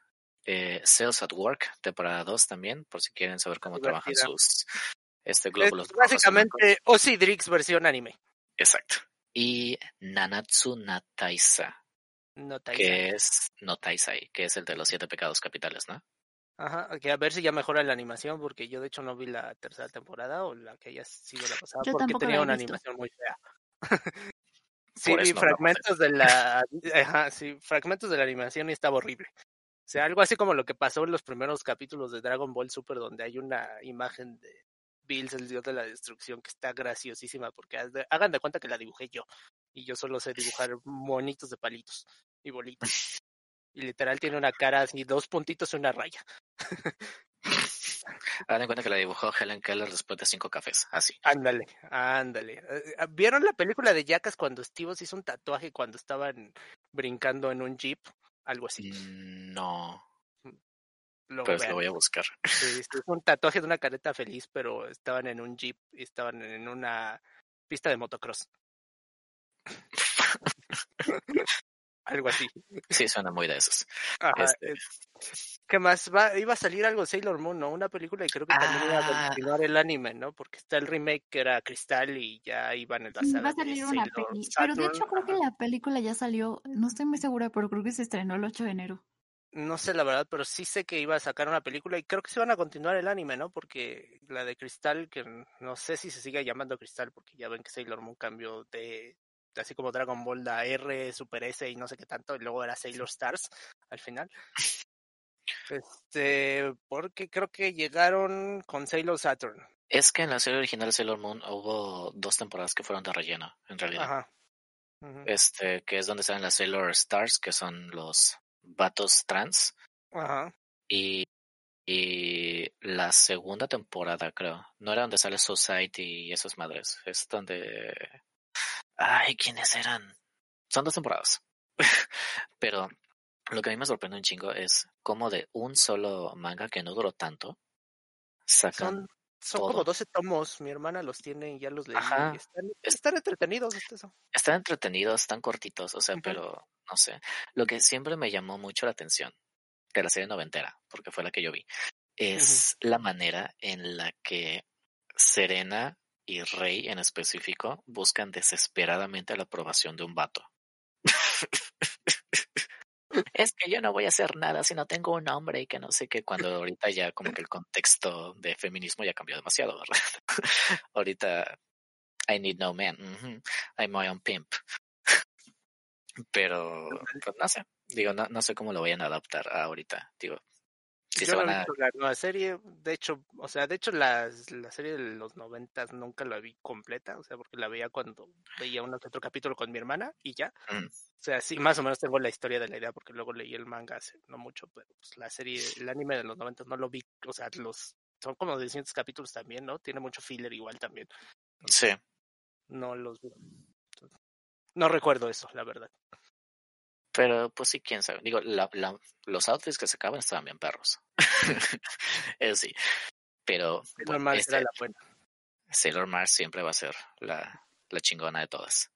Speaker 1: Eh, Sales at Work, temporada 2 también, por si quieren saber cómo trabajan sus este,
Speaker 2: Es
Speaker 1: glóbulos blancos.
Speaker 2: básicamente Osidrix versión anime.
Speaker 1: Exacto. Y Nanatsu Nataisa,
Speaker 2: No Taisa.
Speaker 1: que es no Taisai, que es el de los siete pecados capitales, ¿no?
Speaker 2: Ajá, que a ver si ya mejora la animación, porque yo de hecho no vi la tercera temporada o la que haya sido la pasada,
Speaker 3: Yo
Speaker 2: porque tenía una
Speaker 3: visto.
Speaker 2: animación muy fea. *laughs* sí, vi
Speaker 1: no de
Speaker 2: fragmentos de la, ajá, sí, fragmentos de la animación y estaba horrible. O sea, algo así como lo que pasó en los primeros capítulos de Dragon Ball Super, donde hay una imagen de Bills, el dios de la destrucción, que está graciosísima, porque hagan de cuenta que la dibujé yo, y yo solo sé dibujar monitos de palitos y bolitas. Y literal tiene una cara así, dos puntitos y una raya. *laughs*
Speaker 1: Hagan en cuenta que la dibujó Helen Keller después de cinco cafés, así.
Speaker 2: Ándale, ándale. Eh, eh, ¿Vieron la película de Jackass cuando Steve se hizo un tatuaje cuando estaban brincando en un jeep? Algo así.
Speaker 1: Mm, No,
Speaker 2: Luego
Speaker 1: pues
Speaker 2: vean.
Speaker 1: lo voy a buscar.
Speaker 2: Sí, hizo un tatuaje de una careta feliz, pero estaban en un jeep y estaban en una pista de motocross. *laughs* Algo así.
Speaker 1: Sí, suena muy de esos.
Speaker 2: Ajá,
Speaker 1: Este.
Speaker 2: eh, ¿Qué más? Va, iba a salir algo de Sailor Moon, ¿no? Una película y creo que también iba a
Speaker 1: Ah.
Speaker 2: continuar el anime, ¿no? Porque está el remake que era Cristal y ya iban en la saga
Speaker 3: Va a
Speaker 2: de
Speaker 3: salir una peli. Pero de hecho creo que la película ya salió. No estoy muy segura, pero creo que se estrenó el 8 de enero.
Speaker 2: No sé la verdad, pero sí sé que iba a sacar una película y creo que se van a continuar el anime, ¿no? Porque la de Cristal, que no sé si se sigue llamando Cristal, porque ya ven que Sailor Moon cambió de, así como Dragon Ball, la R, Super S y no sé qué tanto, y luego era Sailor Stars al final. *laughs* Este, porque creo que llegaron con Sailor Saturn.
Speaker 1: Es que en la serie original de Sailor Moon hubo dos temporadas que fueron de relleno, en realidad.
Speaker 2: Ajá.
Speaker 1: Este, que es donde salen las Sailor Stars, que son los vatos trans.
Speaker 2: Ajá.
Speaker 1: Y, y la segunda temporada, creo. No era donde sale Society y esas madres. Es donde. Ay, ¿quiénes eran? Son dos temporadas. *laughs* Pero lo que a mí me sorprende un chingo es cómo de un solo manga que no duró tanto, sacan
Speaker 2: Son son
Speaker 1: todo.
Speaker 2: como 12 tomos. Mi hermana los tiene y ya los leí. Están,
Speaker 1: Es-
Speaker 2: están entretenidos. eso.
Speaker 1: Están entretenidos, están cortitos, o sea, pero no sé. Lo que siempre me llamó mucho la atención de la serie noventera, porque fue la que yo vi, es la manera en la que Serena y Rey en específico buscan desesperadamente la aprobación de un vato. *laughs* es que yo no voy a hacer nada si no tengo un hombre y que no sé qué, cuando ahorita ya como que el contexto de feminismo ya cambió demasiado, ¿verdad? *laughs* ahorita I need no man, ujú, I'm my own pimp. *laughs* Pero, pues no sé, digo, no, no sé cómo lo vayan a adaptar ahorita, digo. Si
Speaker 2: Yo no he
Speaker 1: a,
Speaker 2: visto la nueva serie, de hecho, o sea, de hecho la, la serie de los noventas nunca la vi completa, o sea, porque la veía cuando veía que otro capítulo con mi hermana y ya.
Speaker 1: Mm.
Speaker 2: O sea, sí, más o menos tengo la historia de la idea porque luego leí el manga hace no mucho, pero pues la serie, el anime de los noventas no lo vi, o sea, los son como 200 capítulos también, ¿no? Tiene mucho filler igual también.
Speaker 1: sí,
Speaker 2: No los vi. No recuerdo eso, la verdad.
Speaker 1: pero pues sí, quién sabe. Digo, la, la, los outfits que sacaban estaban bien perros. *laughs* Eso sí. Pero
Speaker 2: Es
Speaker 1: bueno,
Speaker 2: normal,
Speaker 1: este,
Speaker 2: era la buena.
Speaker 1: Sailor Mars siempre va a ser la, la chingona de todas.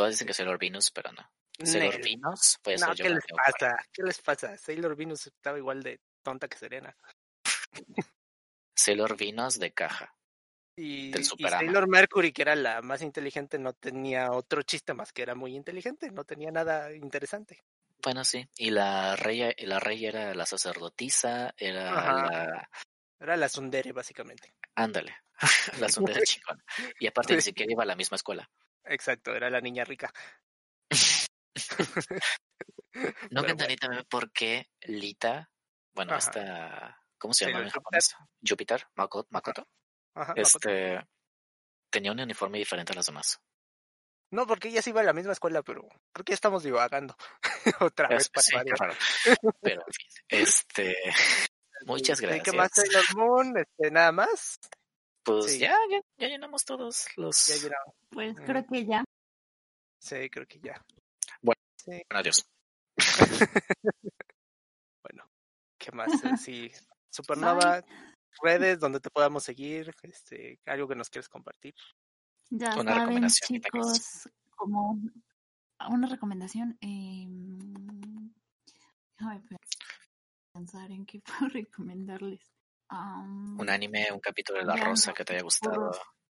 Speaker 1: Todas dicen que Sailor Venus, pero no. Sailor. Venus, pues
Speaker 2: No, ¿qué les pasa? ¿Qué les pasa? Sailor Venus estaba igual de tonta que Serena.
Speaker 1: Sailor Venus de caja.
Speaker 2: Y,
Speaker 1: Del
Speaker 2: y. Sailor Mercury, que era la más inteligente, no tenía otro chiste más que era muy inteligente, no tenía nada interesante.
Speaker 1: Bueno, sí. Y la rey, la rey era la sacerdotisa, era
Speaker 2: Ajá.
Speaker 1: la...
Speaker 2: Era la Sundere, básicamente.
Speaker 1: Ándale, *laughs* la sondera *laughs* chingona. Y aparte ni siquiera iba a la misma escuela.
Speaker 2: Exacto, era la niña rica. *laughs*
Speaker 1: No
Speaker 2: Pero
Speaker 1: entendí también por qué Lita, bueno, esta, ¿cómo se llama en japonés? Júpiter, Mako- Makoto,
Speaker 2: Ajá, Makoto.
Speaker 1: este, tenía un uniforme diferente a los demás.
Speaker 2: No, porque ella sí iba a la misma escuela, pero creo que ya estamos divagando. *laughs* Otra vez para
Speaker 1: sí, raro. Pero, en fin, *laughs* este, muchas
Speaker 2: ¿Y ¿Qué más
Speaker 1: gracias.
Speaker 2: Sailor Moon? Este, nada más.
Speaker 1: Pues
Speaker 2: Sí.
Speaker 1: ya, ya, ya llenamos todos los...
Speaker 2: Ya llenamos.
Speaker 3: Pues creo que ya.
Speaker 2: Sí, creo que ya.
Speaker 1: Bueno.
Speaker 2: Sí,
Speaker 1: Adiós. *laughs*
Speaker 2: bueno. ¿Qué más? Eh, Sí, Supernova, redes donde te podamos seguir, este, algo que nos quieres compartir.
Speaker 3: Ya
Speaker 1: Una
Speaker 3: saben,
Speaker 1: recomendación
Speaker 3: chicos, como una recomendación. Eh, déjame pensar en qué *laughs* puedo recomendarles.
Speaker 1: Un anime, un capítulo de La Rosa
Speaker 3: los
Speaker 1: que te haya gustado.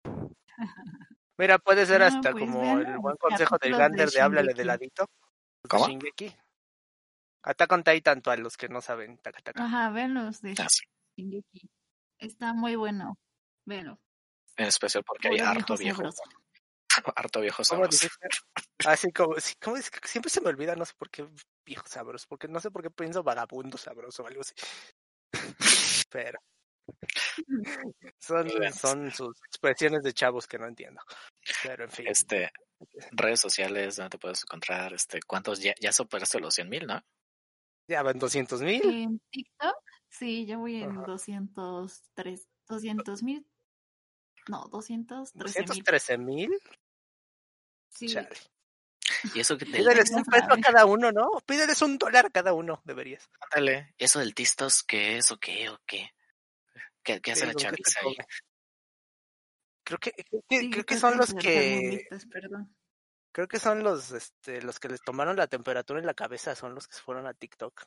Speaker 1: *laughs*
Speaker 2: Mira, puede ser
Speaker 3: No,
Speaker 2: hasta
Speaker 3: pues
Speaker 2: como el
Speaker 3: los
Speaker 2: buen consejo del Gander
Speaker 3: de
Speaker 2: de háblale de ladito. de
Speaker 1: ¿Cómo?
Speaker 2: Shingeki. Attack on Titan, a los que no saben. taca, taca.
Speaker 3: Ajá, véanlos de
Speaker 1: Ah.
Speaker 3: Shingeki. Está muy bueno. Véanlo.
Speaker 1: En especial porque hay harto
Speaker 3: viejo. *laughs*
Speaker 1: Harto viejo
Speaker 2: ¿Cómo
Speaker 1: sabroso.
Speaker 2: Así como, sí, ¿cómo es que siempre se me olvida, no sé por qué viejo sabroso, porque no sé por qué pienso vagabundo sabroso o algo así. *laughs* Pero son, son sus expresiones de chavos que no entiendo. Pero en fin.
Speaker 1: Este, redes sociales, donde te puedes encontrar, este, ¿cuántos ya, ya superaste los 100 mil, no?
Speaker 2: Ya van 200 mil.
Speaker 3: En TikTok, sí, yo voy en
Speaker 2: Ajá.
Speaker 3: 203, 200 mil. No, 213 mil.
Speaker 2: 213 mil.
Speaker 3: Sí,
Speaker 2: Chale.
Speaker 1: Y eso que del,
Speaker 2: Pídeles un peso a cada uno, ¿no? Pídeles un dólar a cada uno, deberías.
Speaker 1: ándale, eso del tistos, ¿qué es o qué o qué? ¿Qué, qué hace
Speaker 2: Sí,
Speaker 1: la
Speaker 2: ¿con qué
Speaker 1: chaviza
Speaker 2: te
Speaker 1: ahí?
Speaker 2: Creo que, creo que,
Speaker 3: sí,
Speaker 2: creo que
Speaker 3: creo
Speaker 2: son los que
Speaker 3: perdón.
Speaker 2: creo que son los este los que les tomaron la temperatura en la cabeza, son los que se fueron a TikTok.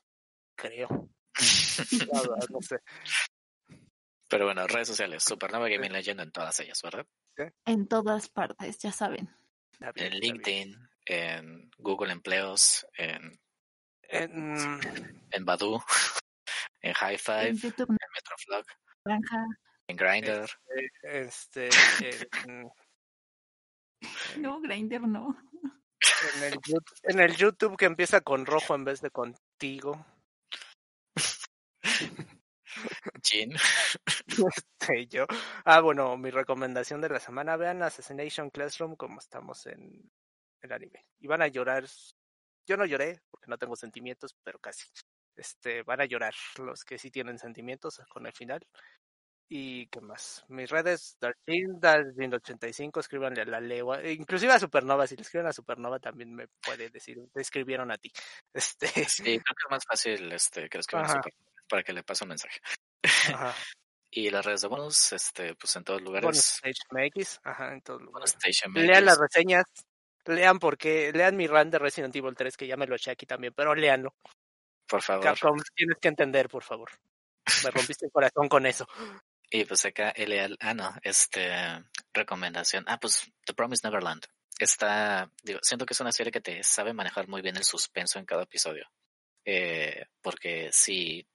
Speaker 2: Creo. *laughs* La verdad, no sé.
Speaker 1: Pero bueno, redes sociales, Supernova Gaming Legend en todas ellas, ¿verdad?
Speaker 3: En todas partes, ya saben.
Speaker 2: Bien,
Speaker 1: En. LinkedIn, en Google Empleos, en,
Speaker 2: En-
Speaker 1: en Badu, *laughs* en High Five,
Speaker 3: En YouTube,
Speaker 1: en Metroflog, en Grindr.
Speaker 2: este en,
Speaker 3: No, Grinder no.
Speaker 2: en el YouTube, en el YouTube que empieza con rojo en vez de contigo.
Speaker 1: Chin.
Speaker 2: Este, yo. Ah, bueno, mi recomendación de la semana, vean Assassination Classroom como estamos en el anime. Y van a llorar. Yo no lloré porque no tengo sentimientos, pero casi. Este, van a llorar los que sí tienen sentimientos con el final. Y qué más. Mis redes, Darkin, Darkin85, escríbanle a la legua, e inclusive a Supernova, si le escriben a Supernova también me puede decir, te escribieron a ti. *laughs* Este,
Speaker 1: Sí, creo que es más fácil este, que lo escriban
Speaker 2: Ajá.
Speaker 1: Super- para que le pase un mensaje.
Speaker 2: ajá. *laughs*
Speaker 1: Y las redes de bonus, este, pues en todos
Speaker 2: Bonus
Speaker 1: lugares.
Speaker 2: Stage MX, ajá, en todos
Speaker 1: Bonus
Speaker 2: lugares.
Speaker 1: Station
Speaker 2: Lean las
Speaker 1: MX.
Speaker 2: reseñas, lean porque, lean mi run de Resident Evil 3, que ya me lo eché aquí también, pero leanlo.
Speaker 1: Por favor.
Speaker 2: Capcom, tienes que entender, por favor. Me rompiste el corazón con eso.
Speaker 1: Y pues acá LL, ah no, este recomendación. Ah, pues The Promised Neverland. Está, digo, siento que es una serie que te sabe manejar muy bien el suspenso en cada episodio. Eh, porque si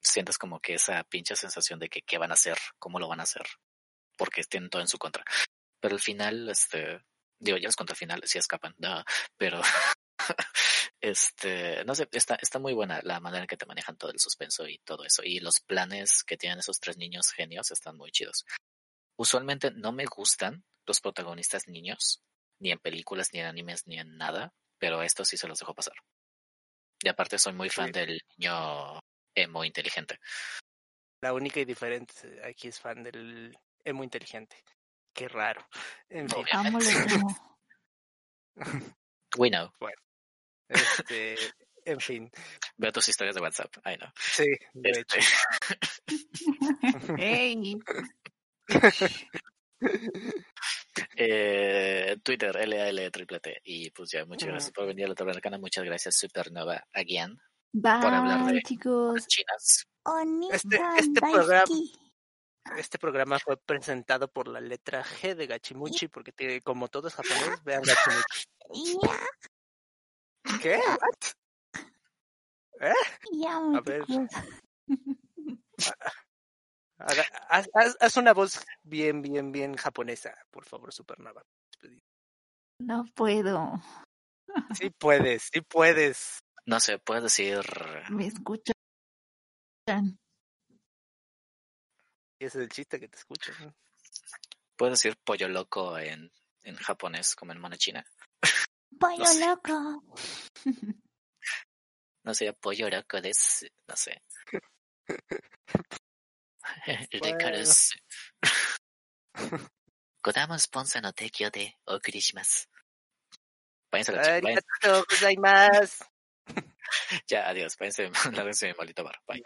Speaker 1: sientes como que esa pinche sensación de que qué van a hacer, cómo lo van a hacer, porque tienen todo en su contra. Pero al final, este, digo, ya les conté al final, si escapan, no, pero *laughs* este, no sé, está, está muy buena la manera en que te manejan todo el suspenso y todo eso. Y los planes que tienen esos tres niños genios están muy chidos. Usualmente no me gustan los protagonistas niños, ni en películas, ni en animes, ni en nada, pero esto sí se los dejo pasar. Y aparte soy muy fan
Speaker 2: Sí.
Speaker 1: del niño emo inteligente.
Speaker 2: La única y diferente aquí es fan del emo inteligente. Qué raro. En fin,
Speaker 3: Amo. *laughs*
Speaker 1: We know.
Speaker 2: este, en fin.
Speaker 1: Veo tus historias de WhatsApp. I know.
Speaker 2: Sí, de
Speaker 1: Este,
Speaker 2: hecho. *laughs*
Speaker 3: Hey, *laughs*
Speaker 1: eh, Twitter, LAL triple T. Y pues ya, muchas gracias por venir a la Taberna Muchas gracias, Supernova, again, hablar de-
Speaker 3: bye chicos.
Speaker 1: chinas.
Speaker 2: Este- este programa- Este programa fue presentado por la letra G de Gachimuchi, porque tiene- como todo es japonés, vean Gachimuchi. ¿Qué? What?
Speaker 3: Ya,
Speaker 2: A ver. Haga- haz, haz- haz una voz bien, bien, bien japonesa, por favor, Supernova.
Speaker 3: No puedo.
Speaker 2: Sí puedes, sí puedes.
Speaker 1: No sé, puedes decir.
Speaker 3: Me escuchan.
Speaker 2: Ese es el chiste que te escucho.
Speaker 1: Puedes decir pollo loco en, japonés, como en mona china.
Speaker 3: Pollo
Speaker 1: no
Speaker 3: loco.
Speaker 1: No sé, pollo loco de... No sé. *laughs* El. Kodama no Tekio de Okurishimas. Váyanse a la
Speaker 2: pues *laughs*
Speaker 1: Ya, adiós. Váyanse, *laughs* mi maldito bar. Bye.